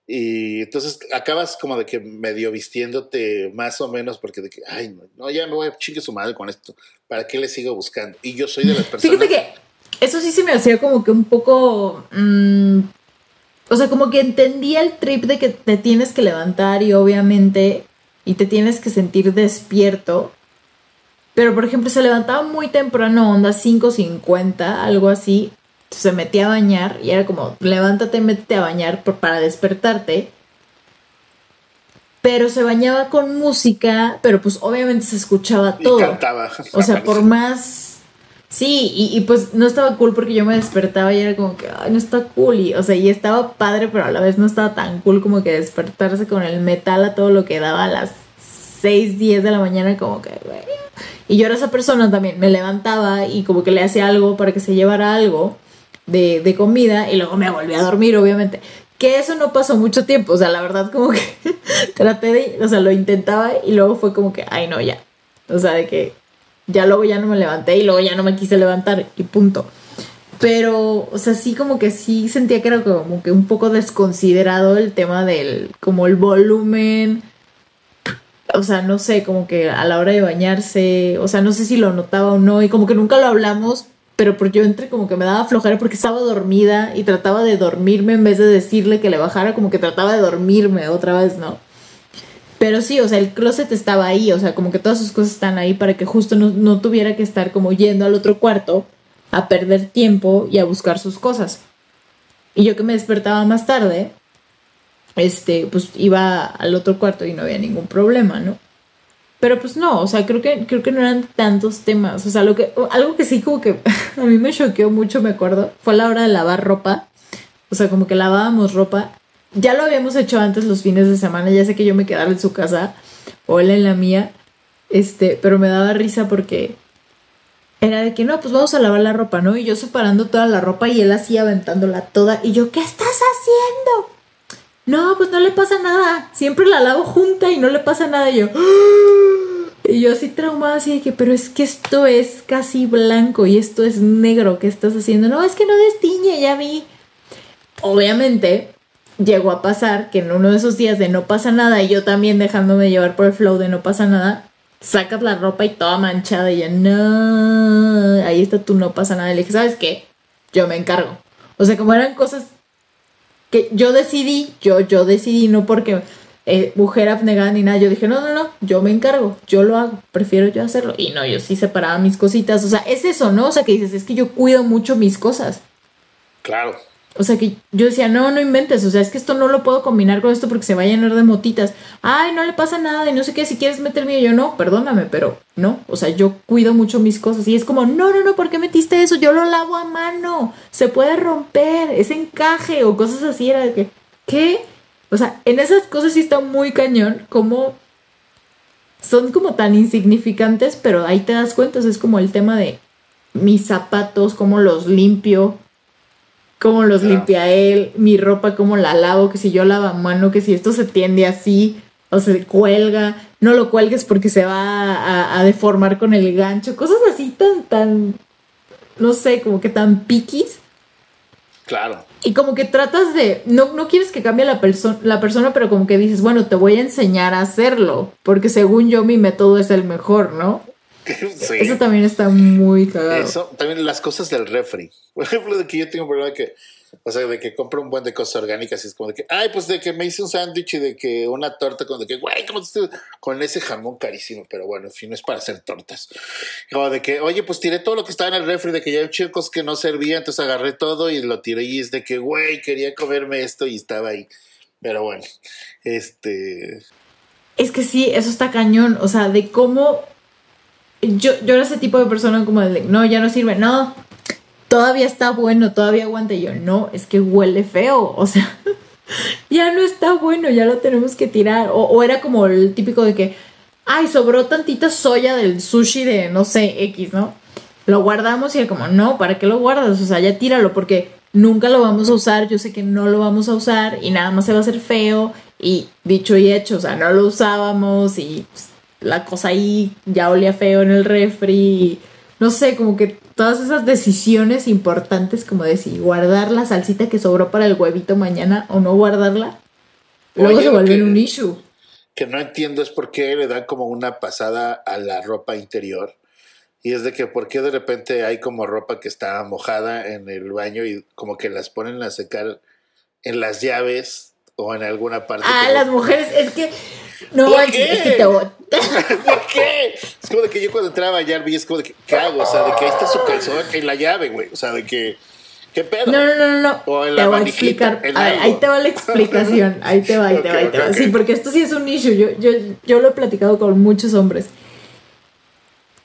Y entonces acabas como de que medio vistiéndote más o menos porque de que, ay, no, ya me voy a chingue su madre con esto. ¿Para qué le sigo buscando? Y yo soy de las personas... Fíjate que eso sí se me hacía como que un poco... Mm, o sea, como que entendía el trip de que te tienes que levantar y obviamente y te tienes que sentir despierto. Pero por ejemplo, se levantaba muy temprano, onda 5.50, algo así. Se metía a bañar y era como, levántate, métete a bañar para despertarte. Pero se bañaba con música, pero pues obviamente se escuchaba todo. Y cantaba. O sea, por más Sí, y, pues no estaba cool porque yo me despertaba y era como que, ay, no está cool. Y, o sea, y estaba padre, pero a la vez no estaba tan cool como que despertarse con el metal a todo lo que daba a las 6, 10 de la mañana, como que. Y yo era esa persona también, me levantaba y como que le hacía algo para que se llevara algo de, de comida y luego me volví a dormir, obviamente. Que eso no pasó mucho tiempo, o sea, la verdad como que (laughs) traté de, o sea, lo intentaba y luego fue como que, ay, no, ya. O sea, de que ya luego ya no me levanté y luego ya no me quise levantar y punto. Pero, o sea, sí como que sí sentía que era como que un poco desconsiderado el tema del, como el volumen. O sea, no sé, como que a la hora de bañarse, o sea, no sé si lo notaba o no, y como que nunca lo hablamos, pero yo entré como que me daba flojera porque estaba dormida y trataba de dormirme en vez de decirle que le bajara, como que trataba de dormirme otra vez, ¿no? Pero sí, o sea, el closet estaba ahí, o sea, como que todas sus cosas están ahí para que justo no, tuviera que estar como yendo al otro cuarto a perder tiempo y a buscar sus cosas. Y yo que me despertaba más tarde, este, pues iba al otro cuarto y no había ningún problema, ¿no? Pero pues no, o sea, creo que, creo que no eran tantos temas. O sea, lo que, algo que sí como que (laughs) a mí me choqueó mucho, me acuerdo, fue la hora de lavar ropa. O sea, como que lavábamos ropa. Ya lo habíamos hecho antes los fines de semana, ya sé que yo me quedaba en su casa o él en la mía. Este, pero me daba risa porque era de que no, pues vamos a lavar la ropa, ¿no? Y yo separando toda la ropa y él así aventándola toda. Y yo, ¿qué estás haciendo? No, pues no le pasa nada. Siempre la lavo junta y no le pasa nada. Y yo, (gasps) y yo así traumada, así de que, pero es que esto es casi blanco y esto es negro. ¿Qué estás haciendo? No, es que no destiñe, ya vi. Obviamente, llegó a pasar que en uno de esos días de no pasa nada y yo también dejándome llevar por el flow de no pasa nada, sacas la ropa y toda manchada y ya, no, ahí está tú, no pasa nada. Y le dije, ¿sabes qué? Yo me encargo. O sea, como eran cosas que yo decidí, yo, yo decidí, no porque eh, mujer abnegada ni nada, yo dije, no, no, no, yo me encargo, yo lo hago, prefiero yo hacerlo. Y no, yo sí separaba mis cositas, o sea, es eso, ¿no? O sea, que dices, es que yo cuido mucho mis cosas. Claro. O sea que yo decía, no, no inventes, o sea, es que esto no lo puedo combinar con esto porque se va a llenar de motitas. Ay, no le pasa nada y no sé qué, si quieres meterme yo, no, perdóname, pero no, o sea, yo cuido mucho mis cosas y es como, no, no, no, ¿por qué metiste eso? Yo lo lavo a mano, se puede romper, es encaje o cosas así, era de que, ¿qué? O sea, en esas cosas sí está muy cañón, como son como tan insignificantes, pero ahí te das cuenta, es como el tema de mis zapatos, cómo los limpio, cómo los limpia él, mi ropa, cómo la lavo, que si yo lavo a mano, que si esto se tiende así o se cuelga, no lo cuelgues porque se va a, deformar con el gancho, cosas así tan, tan, no sé, como que tan piquis. Claro. Y como que tratas de, no, no quieres que cambie la, la persona, pero como que dices, bueno, te voy a enseñar a hacerlo, porque según yo mi método es el mejor, ¿no? (laughs) Eso también está muy cagado. Eso, también las cosas del refri. (laughs) Por ejemplo, de que yo tengo un problema de que, o sea, de que compro un buen de cosas orgánicas y es como de que, ay, pues de que me hice un sándwich y de que una torta con de que, güey, ¿cómo te con ese jamón carísimo? Pero bueno, en fin, no es para hacer tortas. Como de que, oye, pues tiré todo lo que estaba en el refri, de que ya hay chicos que no servía, entonces agarré todo y lo tiré y es de que, güey, quería comerme esto y estaba ahí. Pero bueno, este... Es que sí, eso está cañón, o sea, de cómo yo, yo era ese tipo de persona como de, no, ya no sirve, no, todavía está bueno, todavía aguanta. Y yo, no, es que huele feo, o sea, (laughs) ya no está bueno, ya lo tenemos que tirar. O, era como el típico de que, ay, sobró tantita soya del sushi de, no sé, X, ¿no? Lo guardamos y era como, no, ¿para qué lo guardas? O sea, ya tíralo porque nunca lo vamos a usar, yo sé que no lo vamos a usar y nada más se va a hacer feo. Y dicho y hecho, o sea, no lo usábamos y pues, la cosa ahí ya olía feo en el refri. No sé, como que todas esas decisiones importantes, como decir, guardar la salsita que sobró para el huevito mañana o no guardarla, luego se vuelve un issue. Que no entiendo es por qué le dan como una pasada a la ropa interior. Y es de que por qué de repente hay como ropa que está mojada en el baño y como que las ponen a secar en las llaves o en alguna parte. Ah, las mujeres, es que no, ¿Por qué? (laughs) ¿Por qué? Es como de que yo cuando entraba a Yarby es como de que, ¿qué hago? O sea, de que ahí está su calzón en la llave, güey. O sea, de que, ¿qué pedo? No, no, no, no. O en te voy a explicar. ahí te va la explicación. (laughs) Ahí te va, ahí te va, ahí te va. Sí, porque esto sí es un issue. Yo, yo, yo lo he platicado con muchos hombres.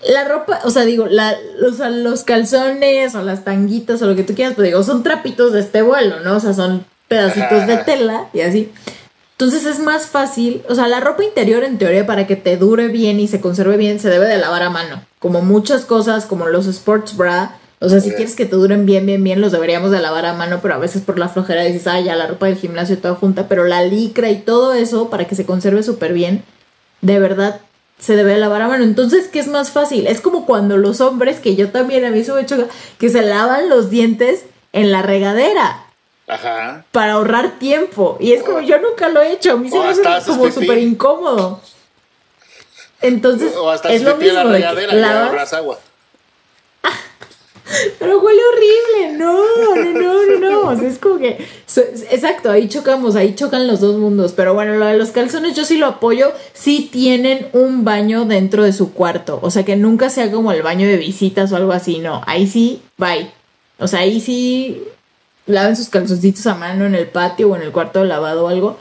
La ropa, o sea, digo, la, o sea, los calzones o las tanguitas o lo que tú quieras, pues digo, son trapitos de este vuelo, ¿no? O sea, son pedacitos de tela y así. Entonces es más fácil, o sea, la ropa interior en teoría para que te dure bien y se conserve bien se debe de lavar a mano, como muchas cosas, como los sports bra, o sea, si quieres que te duren bien, bien, bien, los deberíamos de lavar a mano, pero a veces por la flojera dices, ah, ya la ropa del gimnasio toda junta, pero la licra y todo eso para que se conserve súper bien, de verdad se debe de lavar a mano. Entonces, ¿qué es más fácil? Es como cuando los hombres, que yo también a mí me hecho, que se lavan los dientes en la regadera. Ajá. Para ahorrar tiempo. Y es como, yo nunca lo he hecho. A mí se me hace como súper incómodo. Entonces, o hasta es lo mismo. La regadera y ahorras agua. (laughs) Pero huele horrible, no, no, no, no, no. es como que, exacto, ahí chocamos, ahí chocan los dos mundos. Pero bueno, lo de los calzones yo sí lo apoyo, si tienen un baño dentro de su cuarto. O sea, que nunca sea como el baño de visitas o algo así, no. Ahí sí, bye. O sea, ahí sí laven sus calzoncitos a mano en el patio o en el cuarto de lavado o algo.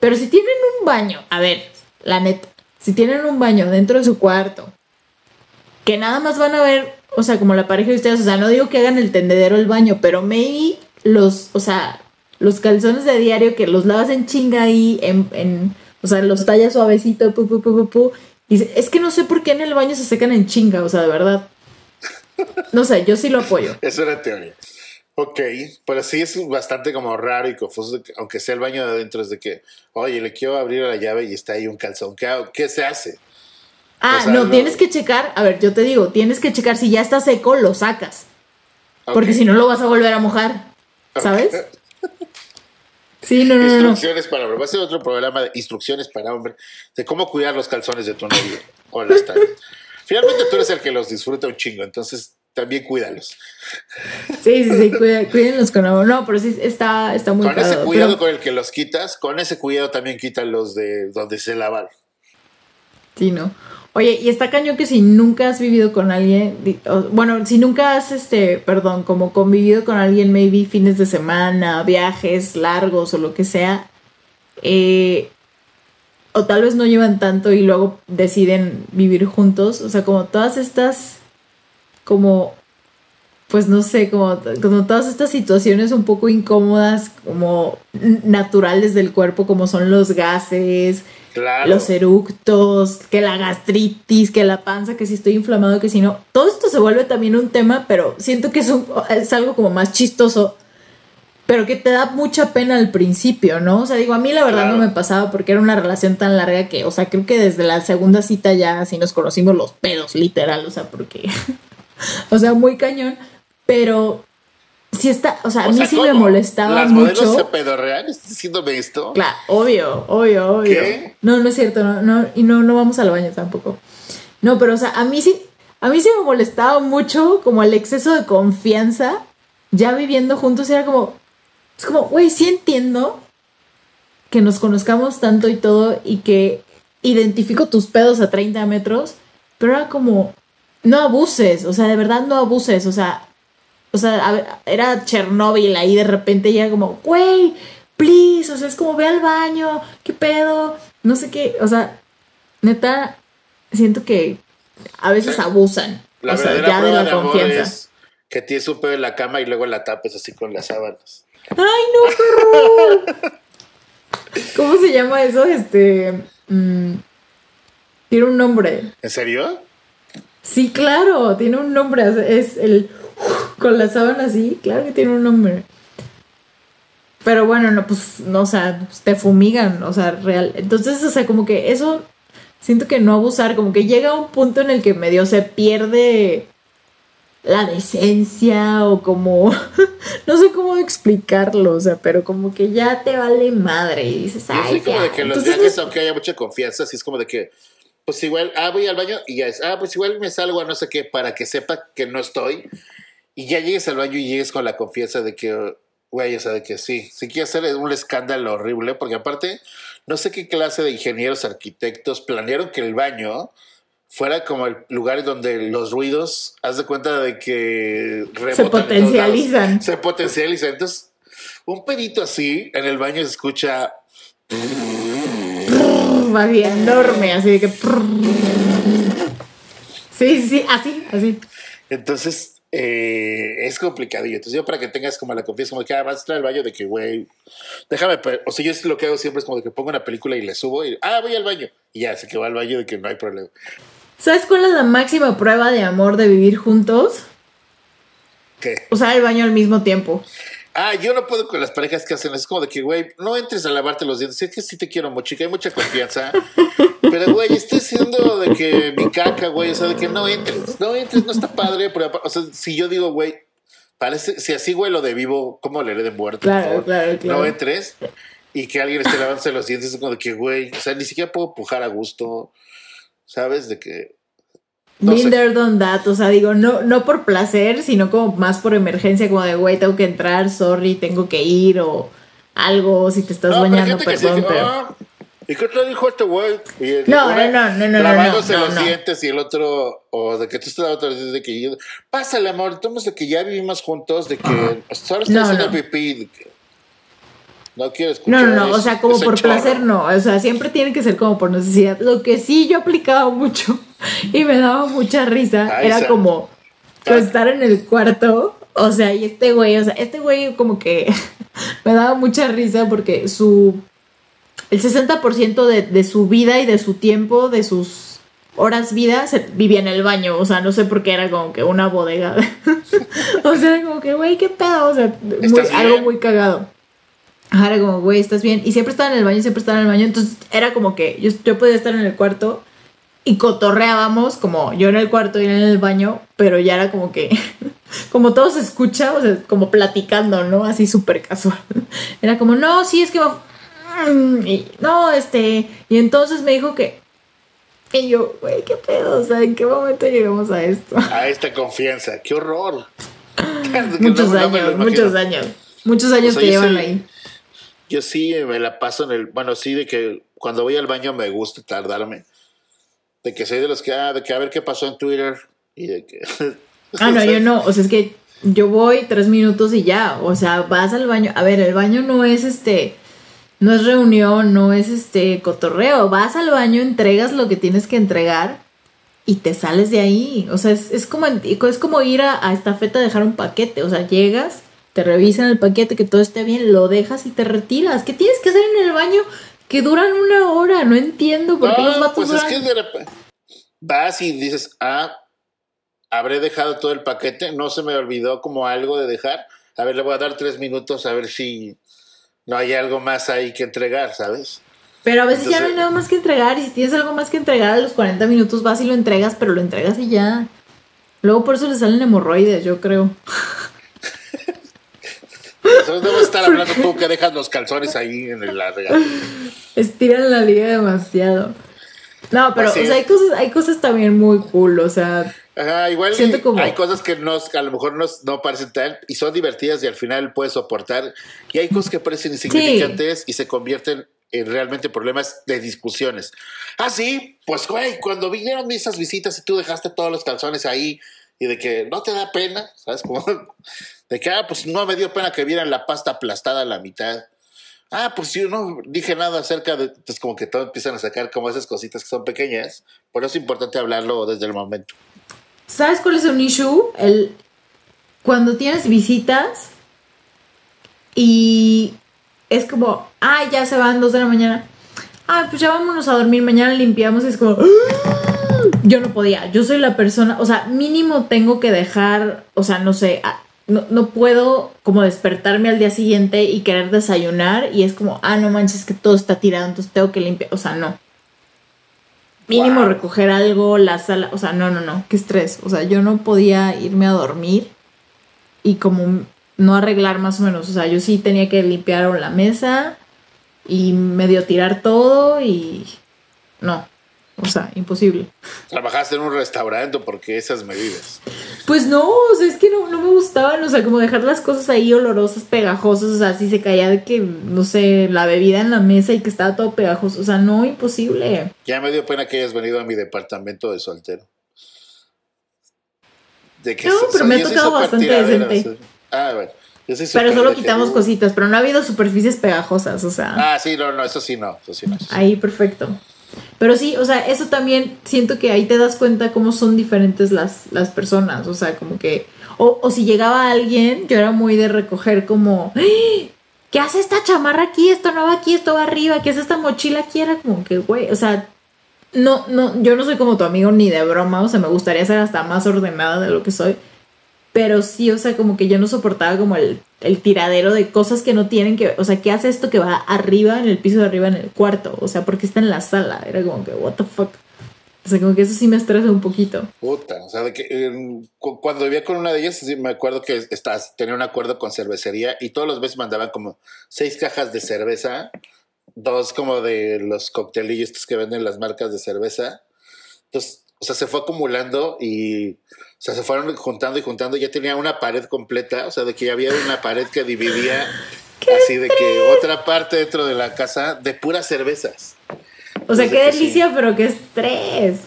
Pero si tienen un baño, a ver, la neta, si tienen un baño dentro de su cuarto, que nada más van a ver, o sea, como la pareja de ustedes, o sea, no digo que hagan el tendedero el baño, pero maybe los, o sea, los calzones de diario que los lavas en chinga ahí, en, en o sea, los tallas suavecito, pu, pu, pu, pu, y es que no sé por qué en el baño se secan en chinga, o sea, de verdad. No sé, yo sí lo apoyo. (laughs) Es una teoría. Ok, pero sí es bastante como raro y confuso, aunque sea el baño de adentro, es de que, oye, le quiero abrir la llave y está ahí un calzón. ¿Qué, qué se hace? Ah, no, tienes que checar, a ver, yo te digo, tienes que checar si ya está seco, lo sacas. Porque si no lo vas a volver a mojar, ¿sabes? (laughs) Sí, no, no, Instrucciones para hombre. Va a ser otro programa de instrucciones para hombre de cómo cuidar los calzones de tu novio o las (laughs) Finalmente tú eres el que los disfruta un chingo, entonces también cuídalos. Sí, sí, sí, cuídenlos con amor. No, pero sí está, está muy Con ese cuidado con el que los quitas, con ese cuidado también quitan los de donde se lavan. Sí, ¿no? Oye, y está cañón que si nunca has vivido con alguien, bueno, si nunca has, este, perdón, como convivido con alguien, maybe fines de semana, viajes largos o lo que sea, eh, o tal vez no llevan tanto y luego deciden vivir juntos, o sea, como todas estas, como, pues no sé, como, como todas estas situaciones un poco incómodas, como naturales del cuerpo, como son los gases, los eructos, que la gastritis, que la panza, que si estoy inflamado, que si no. Todo esto se vuelve también un tema, pero siento que es, es algo como más chistoso, pero que te da mucha pena al principio, ¿no? O sea, digo, a mí la verdad no me pasaba porque era una relación tan larga que, o sea, creo que desde la segunda cita ya así nos conocimos los pedos, literal, o sea, porque, (laughs) (laughs) o sea, muy cañón, pero sí está, o sea, a mí sí me molestaba ¿Las mucho. ¿Las se pedorrean? ¿Estás diciéndome esto? Claro, obvio, obvio, obvio. ¿Qué? No, no es cierto, no, no, y no, no vamos al baño tampoco. No, pero o sea, a mí sí, a mí sí me molestaba mucho como el exceso de confianza ya viviendo juntos, era como, es como, güey, sí entiendo que nos conozcamos tanto y todo y que identifico tus pedos a 30 metros, pero era como, no abuses, o sea, de verdad no abuses, o sea, o sea, era Chernóbil ahí de repente ya como, güey, please, o sea, es como ve al baño, qué pedo, no sé qué, o sea, neta, siento que a veces abusan. La o sea, ya de la confianza. es que tienes un pedo en la cama y luego la tapes así con las sábanas. ¡Ay, no, perro! (laughs) ¿Cómo se llama eso? Este. Mm, tiene un nombre. ¿En serio? Sí, claro, tiene un nombre. Es el con la sábana así, claro que tiene un nombre. Pero bueno, no, pues, no, o sea, te fumigan, o sea, real. Entonces, o sea, como que eso, siento que no abusar, como que llega un punto en el que medio se pierde la decencia o como, (laughs) no sé cómo explicarlo, o sea, pero como que ya te vale madre y dices, ay, como de que los viajes, aunque haya mucha confianza, así es como de que, pues igual, ah, voy al baño y ya es, ah, pues igual me salgo a no sé qué para que sepa que no estoy y ya llegues al baño y llegues con la confianza de que, güey, o sea, de que sí, sí quiere hacer un escándalo horrible, porque aparte, no sé qué clase de ingenieros, arquitectos planearon que el baño fuera como el lugar donde los ruidos, haz de cuenta de que se potencializan. Se potencializan. Entonces, un pedito así en el baño se escucha. Más bien enorme, así de que. Sí, sí, así, así. Entonces, eh, es complicadillo. Entonces, yo para que tengas como la confianza, como que ah, vas a estar al baño de que, güey, déjame. O sea, yo lo que hago siempre es como de que pongo una película y le subo y, ah, voy al baño. Y ya, sé que va al baño de que no hay problema. ¿Sabes cuál es la máxima prueba de amor de vivir juntos? ¿Qué? Usar el baño al mismo tiempo. Ah, yo no puedo con las parejas que hacen. Es como de que, güey, no entres a lavarte los dientes. Es que sí te quiero mucho que hay mucha confianza. (laughs) Pero, güey, estoy siendo de que mi caca, güey, o sea, de que no entres. No entres, no está padre. Pero, o sea, si yo digo, güey, parece, si así, güey, lo de vivo, ¿cómo le de muerto? Claro, claro, claro. No entres y que alguien esté lavándose los dientes. Es como de que, güey, o sea, ni siquiera puedo pujar a gusto. ¿Sabes? De que no Binder that, o sea, digo, no, no por placer, sino como más por emergencia, como de, güey, tengo que entrar, sorry, tengo que ir, o algo, si te estás bañando, perdón, pero... Ah, ¿Y qué te dijo este güey? No, no, no, no, no, Lavándose no, los dientes y el otro, o de que tú estás los dientes, de que yo, pásale, amor, tomamos de que ya vivimos juntos, de que ahora estoy haciendo pipí. No quiero escuchar. No, no, no, o sea, como por placer no, o sea, siempre tiene que ser como por necesidad. Lo que sí yo aplicaba mucho (laughs) y me daba mucha risa era como pues, estar en el cuarto, o sea, y este güey, o sea, este güey como que (laughs) me daba mucha risa porque su el 60% de, de su vida y de su tiempo, de sus horas vida, se vivía en el baño. O sea, no sé por qué era como que una bodega. (laughs) o sea, como que, güey, qué pedo. O sea, algo muy cagado. Era como, güey, ¿estás bien? Y siempre estaba en el baño, siempre estaba en el baño. Entonces era como que yo, yo podía estar en el cuarto y cotorreábamos, como yo en el cuarto y él en el baño, pero ya era como que, (laughs) como todo se escucha, o sea, como platicando, ¿no? Así súper casual. (laughs) Era como, no, sí, es que y, no, este, y entonces me dijo que, y yo, güey, qué pedo, o sea, ¿en qué momento llegamos a esto? (laughs) A esta confianza, qué horror. muchos años, muchos años, muchos años que llevan ahí. Yo sí me la paso en el, bueno, sí, de que cuando voy al baño me gusta tardarme. De que soy de los que, ah, de que a ver qué pasó en Twitter y de que... ah, no, yo no, o sea, es que yo voy tres minutos y ya, o sea, vas al baño, a ver, el baño no es este no es reunión, no es este cotorreo. Vas al baño, entregas lo que tienes que entregar y te sales de ahí. O sea, es, como, es como ir a, esta feta a dejar un paquete. O sea, llegas, te revisan el paquete, que todo esté bien, lo dejas y te retiras. ¿Qué tienes que hacer en el baño? Que duran una hora, no entiendo por qué los vatos pues es que de repente vas y dices, ah, habré dejado todo el paquete, no se me olvidó como algo de dejar. A ver, le voy a dar tres minutos a ver si no hay algo más ahí que entregar, ¿sabes? Pero a veces ya no hay nada más que entregar y si tienes algo más que entregar a los 40 minutos vas y lo entregas, pero lo entregas y ya. Luego por eso le salen hemorroides, yo creo. (laughs) Debo estar hablando tú que dejas los calzones ahí en la regadera. Estiran la liga demasiado. No, pero o sea, hay cosas, hay cosas también muy cool, o sea, Ajá, igual hay cosas que no, a lo mejor no, no, parecen tal y son divertidas y al final puedes soportar. Y hay cosas que parecen insignificantes y se convierten en realmente problemas de discusiones. Ah, sí, pues güey, cuando vinieron esas visitas y tú dejaste todos los calzones ahí y de que no te da pena, ¿sabes? Como de que, ah, pues no me dio pena que vieran la pasta aplastada a la mitad. Ah, pues yo no dije nada acerca de, pues como que todo empiezan a sacar como esas cositas que son pequeñas, por eso es importante hablarlo desde el momento. ¿Sabes cuál es un issue? El, cuando tienes visitas y es como, ah, ya se van dos de la mañana. Ah, pues ya vámonos a dormir, mañana limpiamos. Y es como, ¡Ah! yo no podía. Yo soy la persona, o sea, mínimo tengo que dejar, o sea, no sé, no, no puedo como despertarme al día siguiente y querer desayunar y es como, ah, no manches, que todo está tirado, entonces tengo que limpiar. O sea, no mínimo recoger algo, la sala, o sea, no, no, no, qué estrés. O sea, yo no podía irme a dormir y como no arreglar más o menos. O sea, yo sí tenía que limpiar la mesa y medio tirar todo y no. O sea, imposible. ¿Trabajaste en un restaurante porque esas medidas? Pues no, o sea, es que no, no me gustaban, o sea, como dejar las cosas ahí olorosas, pegajosas, o sea, si se caía de que, no sé, la bebida en la mesa y que estaba todo pegajoso, o sea, no, imposible. Ya me dio pena que hayas venido a mi departamento de soltero. De que no, pero me ha tocado bastante decente. Ah, bueno. pero solo quitamos cositas, pero no ha habido superficies pegajosas, o sea. Ah, sí, no, no, eso sí no, eso sí no. Ahí, perfecto. Pero sí, o sea, eso también siento que ahí te das cuenta cómo son diferentes las, las personas. O sea, como que. O, o si llegaba alguien, yo era muy de recoger como. ¡Ah! ¿Qué hace esta chamarra aquí? Esto no va aquí, esto va arriba. ¿Qué es esta mochila aquí? Era como que, güey, o sea, no, no, yo no soy como tu amigo ni de broma. O sea, me gustaría ser hasta más ordenada de lo que soy. Pero sí, o sea, como que yo no soportaba como el, tiradero de cosas que no tienen que O sea, ¿qué hace esto que va arriba, en el piso de arriba, en el cuarto? O sea, porque está en la sala. Era como que, what the fuck. O sea, como que eso sí me estresa un poquito. Puta, o sea, de que em, cuando vivía con una de ellas, me acuerdo que estás, tenía un acuerdo con cervecería y todos los meses mandaban como seis cajas de cerveza, dos como de los coctelillos que venden las marcas de cerveza. Entonces, o sea, se fue acumulando y, o sea, se fueron juntando y juntando. Ya tenía una pared completa, o sea, de que ya había una pared que dividía (laughs) así de que otra parte dentro de la casa de puras cervezas. O sea, qué delicia, pero qué estrés.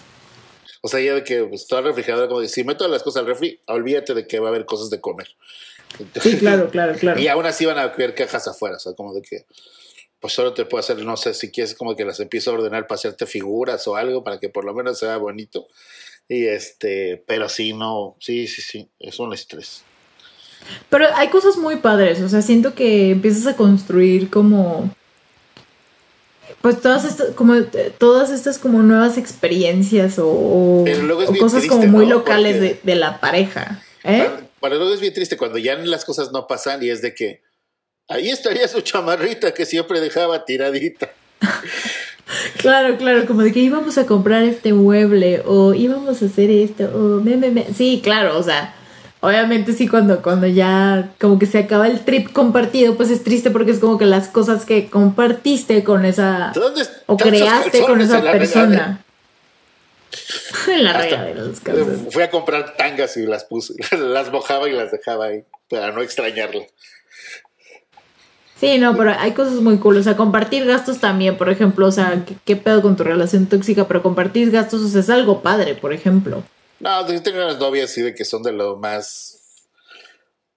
O sea, ya de que pues, toda refrigeradora, como de, si meto las cosas al refri, olvídate de que va a haber cosas de comer. Sí, claro, claro, claro. Y aún así van a ver cajas afuera, o sea, como de que pues solo te puedo hacer, no sé, si quieres como que las empiezo a ordenar para hacerte figuras o algo, para que por lo menos sea bonito. Y este, pero sí, no, sí, sí, sí, es un estrés. Pero hay cosas muy padres, o sea, siento que empiezas a construir como pues todas estas como todas estas como nuevas experiencias o, cosas como muy locales de, la pareja. ¿eh? Para, luego es bien triste cuando ya las cosas no pasan y es de que ahí estaría su chamarrita que siempre dejaba tiradita. (laughs) claro, claro, como de que íbamos a comprar este mueble o íbamos a hacer esto o me, me, sí, claro, o sea, obviamente sí cuando cuando ya como que se acaba el trip compartido, pues es triste porque es como que las cosas que compartiste con esa o creaste con esa persona. en la regadera (laughs) los Fui a comprar tangas y las puse, (laughs) las mojaba y las dejaba ahí para no extrañarla. Sí, no, pero hay cosas muy cool. O sea, compartir gastos también, por ejemplo. O sea, ¿qué, pedo con tu relación tóxica? Pero compartir gastos o sea, es algo padre, por ejemplo. No, yo tengo unas novias así de que son de lo más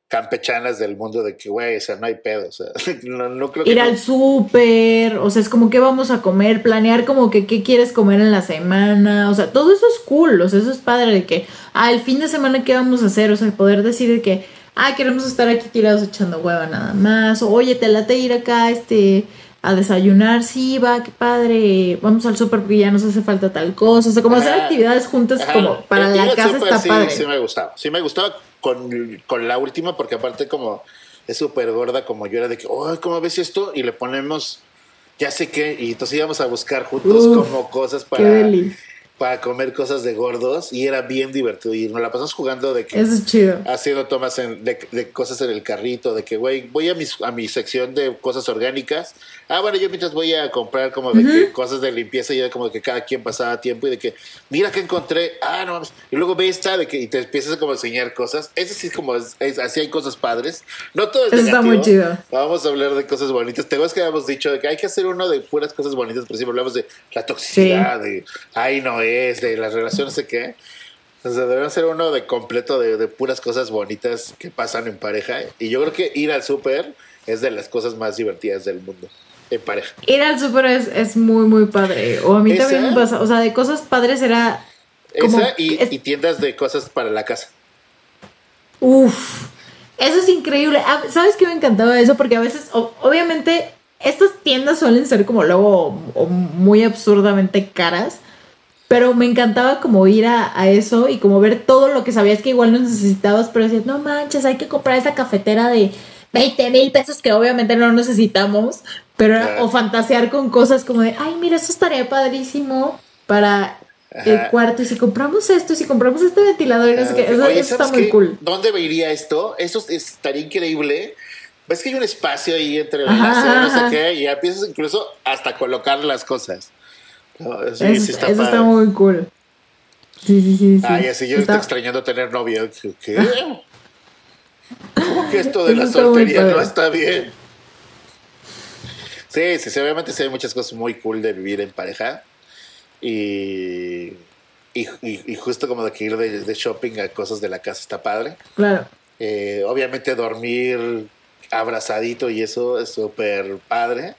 campechanas del mundo de que, güey, o sea, no hay pedo, o sea, (laughs) no, creo que... Ir al súper, o sea, es como qué vamos a comer, planear como que qué quieres comer en la semana, o sea, todo eso es cool, o sea, eso es padre de que, ah, el fin de semana qué vamos a hacer, o sea, poder decir de que, ah, queremos estar aquí tirados echando hueva nada más, o oye, te late ir acá, este, a desayunar, sí, va, qué padre, vamos al súper porque ya nos hace falta tal cosa, o sea, como hacer actividades juntas como para la casa está sí, padre. Sí me gustaba, sí me gustaba con, con la última porque aparte como es súper gorda como yo era de que, oh, ¿cómo ves esto? Y le ponemos ya sé qué, y entonces íbamos a buscar juntos como cosas para para comer cosas de gordos y era bien divertido y nos la pasamos jugando de que Eso es chido. haciendo tomas de, cosas en el carrito de que güey voy a mi, a mi sección de cosas orgánicas. Ah bueno yo mientras voy a comprar como de que cosas de limpieza y de como que cada quien pasaba tiempo y de que mira que encontré. Ah no y luego ve esta de que y te empiezas a como enseñar cosas. Ese sí es como es, así hay cosas padres. No todo es Eso está muy chido. Vamos a hablar de cosas bonitas. Te ves que habíamos dicho de que hay que hacer uno de puras cosas bonitas por ejemplo hablamos de la toxicidad de ay no es, de las relaciones, sé qué. O sea, debe ser uno de completo de, puras cosas bonitas que pasan en pareja. Y yo creo que ir al súper es de las cosas más divertidas del mundo en pareja. Ir al súper es, muy, muy padre. O a mí también me pasa. O sea, de cosas padres era. Como, esa y, tiendas de cosas para la casa. Uf, eso es increíble. Ah, ¿Sabes qué me encantaba eso? Porque a veces, obviamente, estas tiendas suelen ser como luego muy absurdamente caras. Pero me encantaba como ir a, eso y como ver todo lo que sabías que igual no necesitabas, pero decías, no manches, hay que comprar esa cafetera de 20 mil pesos que obviamente no necesitamos, pero o fantasear con cosas como de, ay, mira, eso estaría padrísimo para el cuarto y si compramos esto, y si compramos este ventilador, eso, está muy cool. ¿Dónde iría esto? Eso estaría increíble. Ves que hay un espacio ahí entre las no sé qué, y empiezas incluso hasta colocar las cosas eso, está, muy cool. Sí, sí, sí. Ay, así yo estoy extrañando tener novia. ¿Qué? ¿Cómo que esto de la soltería no está bien? Sí, sí, obviamente se hay muchas cosas muy cool de vivir en pareja. Y, y, justo como de que ir de, shopping a cosas de la casa está padre. Claro. Eh, obviamente dormir abrazadito y eso es súper padre.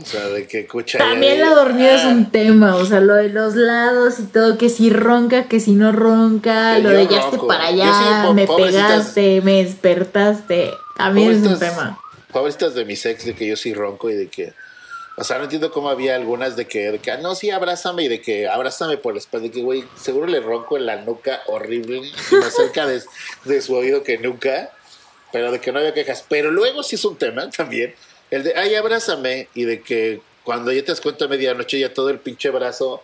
O sea, de que escucha. También la dormida es un tema, o sea, lo de los lados y todo, que si ronca, que si no ronca, lo de ya esté para allá, me pegaste, me despertaste. También es un tema. Pobrecitas de mi sex, de que yo sí ronco y de que. O sea, no entiendo cómo había algunas de que, de que ah, no, sí, abrázame y de que abrázame por la espalda. De que, güey, seguro le ronco en la nuca horrible, más cerca de, de su oído que nunca. Pero de que no había quejas. Pero luego sí es un tema también el de, ay, abrázame. Y de que cuando ya te das cuenta a medianoche, ya todo el pinche brazo,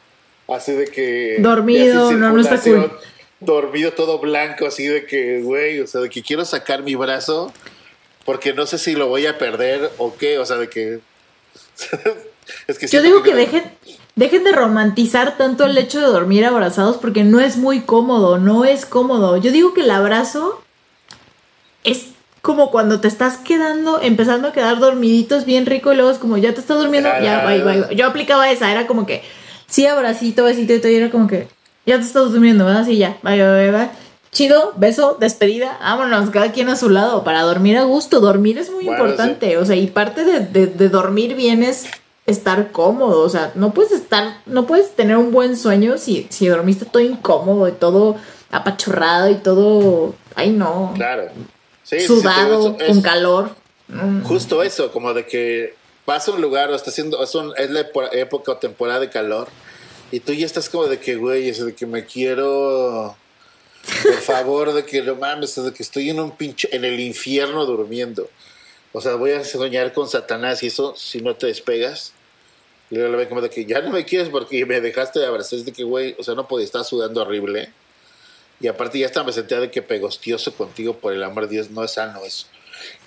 así de que. Dormido, no, no está cool. Dormido, todo blanco, así de que, güey, o sea, de que quiero sacar mi brazo porque no sé si lo voy a perder o qué, o sea, de que. (laughs) es que Yo digo que, dejen, dejen de romantizar tanto el hecho de dormir abrazados porque no es muy cómodo, no es cómodo. Yo digo que el abrazo es como cuando te estás quedando, empezando a quedar dormiditos bien rico y luego es como ya te estás durmiendo, ya, bye, bye, Yo aplicaba esa, era como que sí, abracito, besito y todo, y era como que ya te estás durmiendo, ¿verdad? Sí, ya, bye, bye, bye. chido, beso, despedida, vámonos, cada quien a su lado, para dormir a gusto. Dormir es muy importante, o sea, y parte de, de, dormir bien es estar cómodo, o sea, no puedes estar, no puedes tener un buen sueño si, si dormiste todo incómodo y todo apachurrado y todo, ay no. Claro. Sudado, con calor. Justo eso, como de que vas a un lugar o está haciendo, es, es la época o temporada de calor y tú ya estás como de que, güey, es de que me quiero por favor, de que no mames, de que estoy en un pinche, en el infierno durmiendo. O sea, voy a soñar con Satanás y eso si no te despegas. Y luego le ven como de que ya no me quieres porque me dejaste de abrazar. Es de que, güey, o sea, no podía estar sudando horrible. Y aparte ya hasta me sentía de que pegostioso contigo por el amor de Dios. No es sano eso.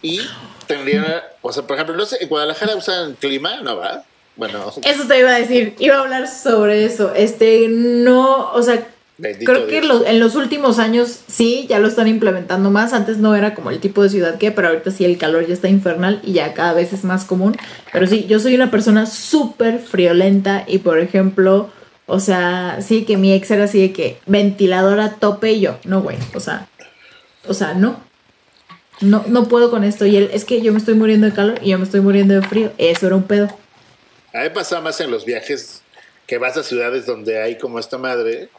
Y tendría, o sea, por ejemplo, no sé, en Guadalajara usan clima, ¿no va? Bueno. Eso te iba a decir, iba a hablar sobre eso. Este, no, o sea, Creo que en los últimos años sí, ya lo están implementando más. Antes no era como el tipo de ciudad que, pero ahorita sí el calor ya está infernal y ya cada vez es más común. Pero sí, yo soy una persona súper friolenta y por ejemplo, o sea, sí que mi ex era así de que ventiladora tope y yo, no güey, o sea, o sea, no. No, no puedo con esto. Y él, es que yo me estoy muriendo de calor y yo me estoy muriendo de frío. Eso era un pedo. A mí pasa más en los viajes que vas a ciudades donde hay como esta madre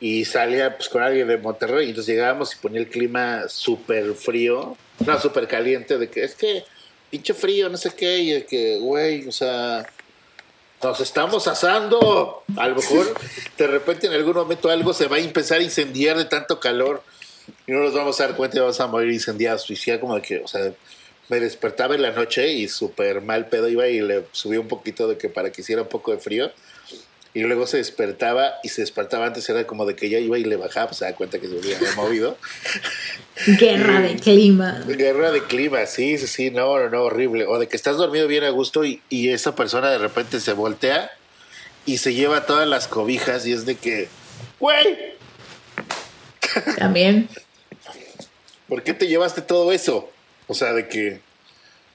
y salía pues con alguien de Monterrey y entonces llegábamos y ponía el clima súper frío, no, súper caliente, de que es que pinche frío, no sé qué, y de que, güey, o sea, nos estamos asando, a lo mejor de repente en algún momento algo se va a empezar a incendiar de tanto calor y no nos vamos a dar cuenta y vamos a morir incendiados, y como que, o sea, me despertaba en la noche y súper mal pedo iba y le subí un poquito de que para que hiciera un poco de frío y luego se despertaba y se despertaba antes era como de que ya iba y le bajaba, pues se da cuenta que se había movido. (laughs) Guerra de clima. Guerra de clima, sí, sí, sí, no, no, no, horrible. O de que estás dormido bien a gusto y, y esa persona de repente se voltea y se lleva todas las cobijas y es de que, güey. También. (laughs) ¿Por qué te llevaste todo eso? O sea, de que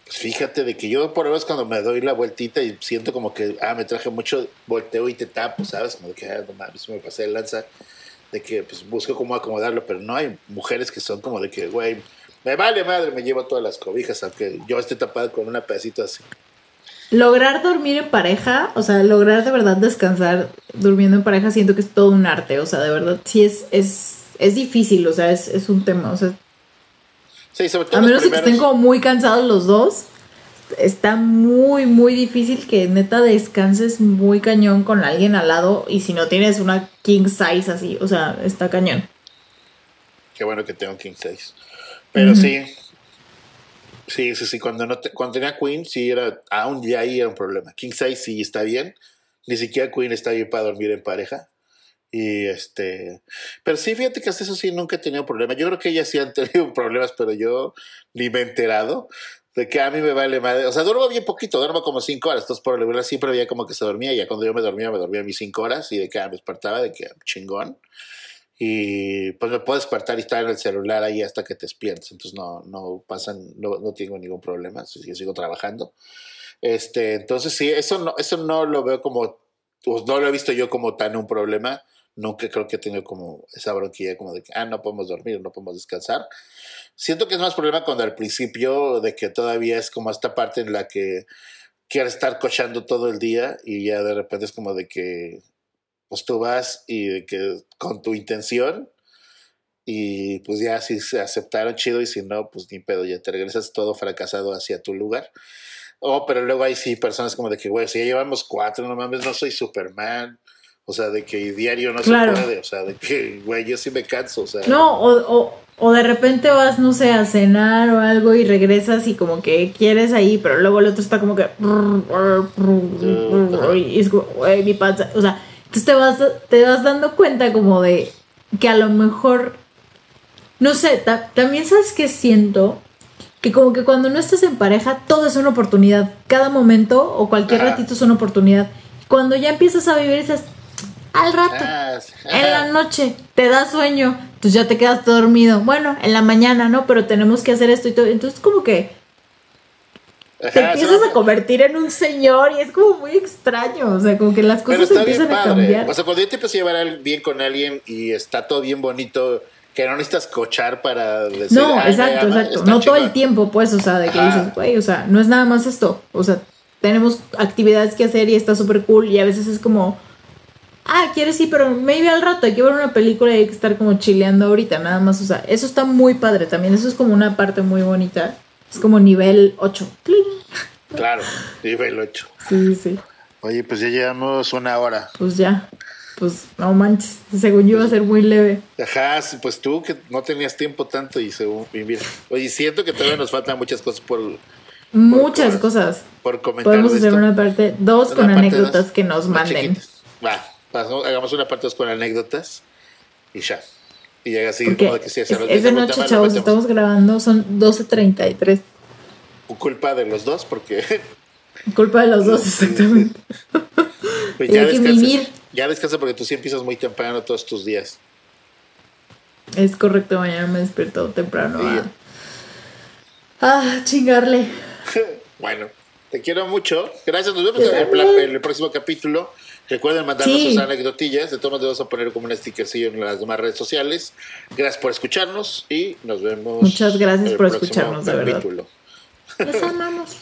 fíjate de que yo por lo menos cuando me doy la vueltita y siento como que, ah, me traje mucho, volteo y te tapo, ¿sabes? Como que, ah, no mames, me pasé de lanza, de que pues busco cómo acomodarlo, pero no hay mujeres que son como de que, güey, me vale madre, me llevo todas las cobijas, aunque yo esté tapado con una pedacito así. Lograr dormir en pareja, o sea, lograr de verdad descansar durmiendo en pareja, siento que es todo un arte, o sea, de verdad sí es, es, es difícil, o sea, es, es un tema, o sea, a menos que estén como muy cansados los dos, está muy, muy difícil que neta descanses muy cañón con alguien al lado y si no tienes una king size así, o sea, está cañón. Qué bueno que tengo king size. Pero sí, sí, sí, sí, cuando, no cuando tenía queen, sí era, aún ya ahí era un problema. King size sí está bien, ni siquiera queen está bien para dormir en pareja. Y este, pero sí, fíjate que hasta eso sí nunca he tenido problemas. Yo creo que ellas sí han tenido (laughs) problemas, pero yo ni me he enterado de que a mí me vale madre. O sea, duermo bien poquito, duermo como cinco horas. Entonces, por lo siempre había como que se dormía. Y ya cuando yo me dormía, me dormía mis cinco horas. Y de que ah, me despertaba, de que chingón. Y pues me puedo despertar y estar en el celular ahí hasta que te despiertes. Entonces, no, no pasan, no, no tengo ningún problema. Yo sigo trabajando. Este, entonces, sí, eso no, eso no lo veo como, pues no lo he visto yo como tan un problema nunca creo que he tenido como esa bronquilla como de que, ah, no podemos dormir, no podemos descansar. Siento que es más problema cuando al principio de que todavía es como esta parte en la que quieres estar cochando todo el día y ya de repente es como de que pues tú vas y de que con tu intención y pues ya si se aceptaron chido y si no pues ni pedo ya te regresas todo fracasado hacia tu lugar. Oh, pero luego hay sí personas como de que, güey, si ya llevamos cuatro, no mames, no soy Superman o sea, de que diario no se puede, o sea, de que, güey, yo sí me canso, o sea. No, o, o, de repente vas, no sé, a cenar o algo y regresas y como que quieres ahí, pero luego el otro está como que... Y es como, güey, mi panza, o sea, entonces te vas, te vas dando cuenta como de que a lo mejor, no sé, también sabes que siento que como que cuando no estás en pareja, todo es una oportunidad. Cada momento o cualquier ratito es una oportunidad. Cuando ya empiezas a vivir esas al rato, ah, en la noche, te da sueño, pues ya te quedas dormido. Bueno, en la mañana, ¿no? Pero tenemos que hacer esto y todo. Entonces, como que te empiezas a convertir en un señor y es como muy extraño. O sea, como que las cosas empiezan a cambiar. O sea, cuando yo te empiezas a llevar bien con alguien y está todo bien bonito, que no necesitas cochar para decir. No, "Ay, me exacto, ama", exacto. No todo el tiempo, pues, o sea, de que Ajá. dices, güey, o sea, no es nada más esto. O sea, tenemos actividades que hacer y está súper cool y a veces es como, ah, quieres sí, pero maybe al rato hay que ver una película y hay que estar como chileando ahorita, nada más. O sea, eso está muy padre también. Eso es como una parte muy bonita. Es como nivel 8. Claro, nivel 8. Sí, sí. Oye, pues ya llevamos una hora. Pues ya. Pues no manches. Según yo iba a ser muy leve. Ajá, sí, pues tú que no tenías tiempo tanto y según. Y mira, oye, siento que todavía nos faltan muchas cosas por, Muchas por- cosas. por comentar. Podemos de hacer esto. una parte 2 Una con anécdotas dos, que nos manden. Va, pasamos- hagamos una parte 2 con anécdotas y ya. Y llega así como de que sí, es, es de noche, "Puta madre, chavos. metemos". Estamos grabando. Son 12.33. Culpa de los dos porque (laughs) Culpa de los dos, (laughs) exactamente. (laughs) pues, ya, hay que descansa, vivir. ya descansa porque tú sí empiezas muy temprano todos tus días. Es correcto, mañana me despierto temprano. Sí. a- Ah, chingarle. Bueno, te quiero mucho. Gracias. Nos vemos en el, pla- en el próximo capítulo. Recuerden mandarnos Sí. sus anecdotillas. De todos modos, vamos a poner como un stickercillo en las demás redes sociales. Gracias por escucharnos y nos vemos. Muchas gracias en el por escucharnos, de verdad. capítulo. Los amamos.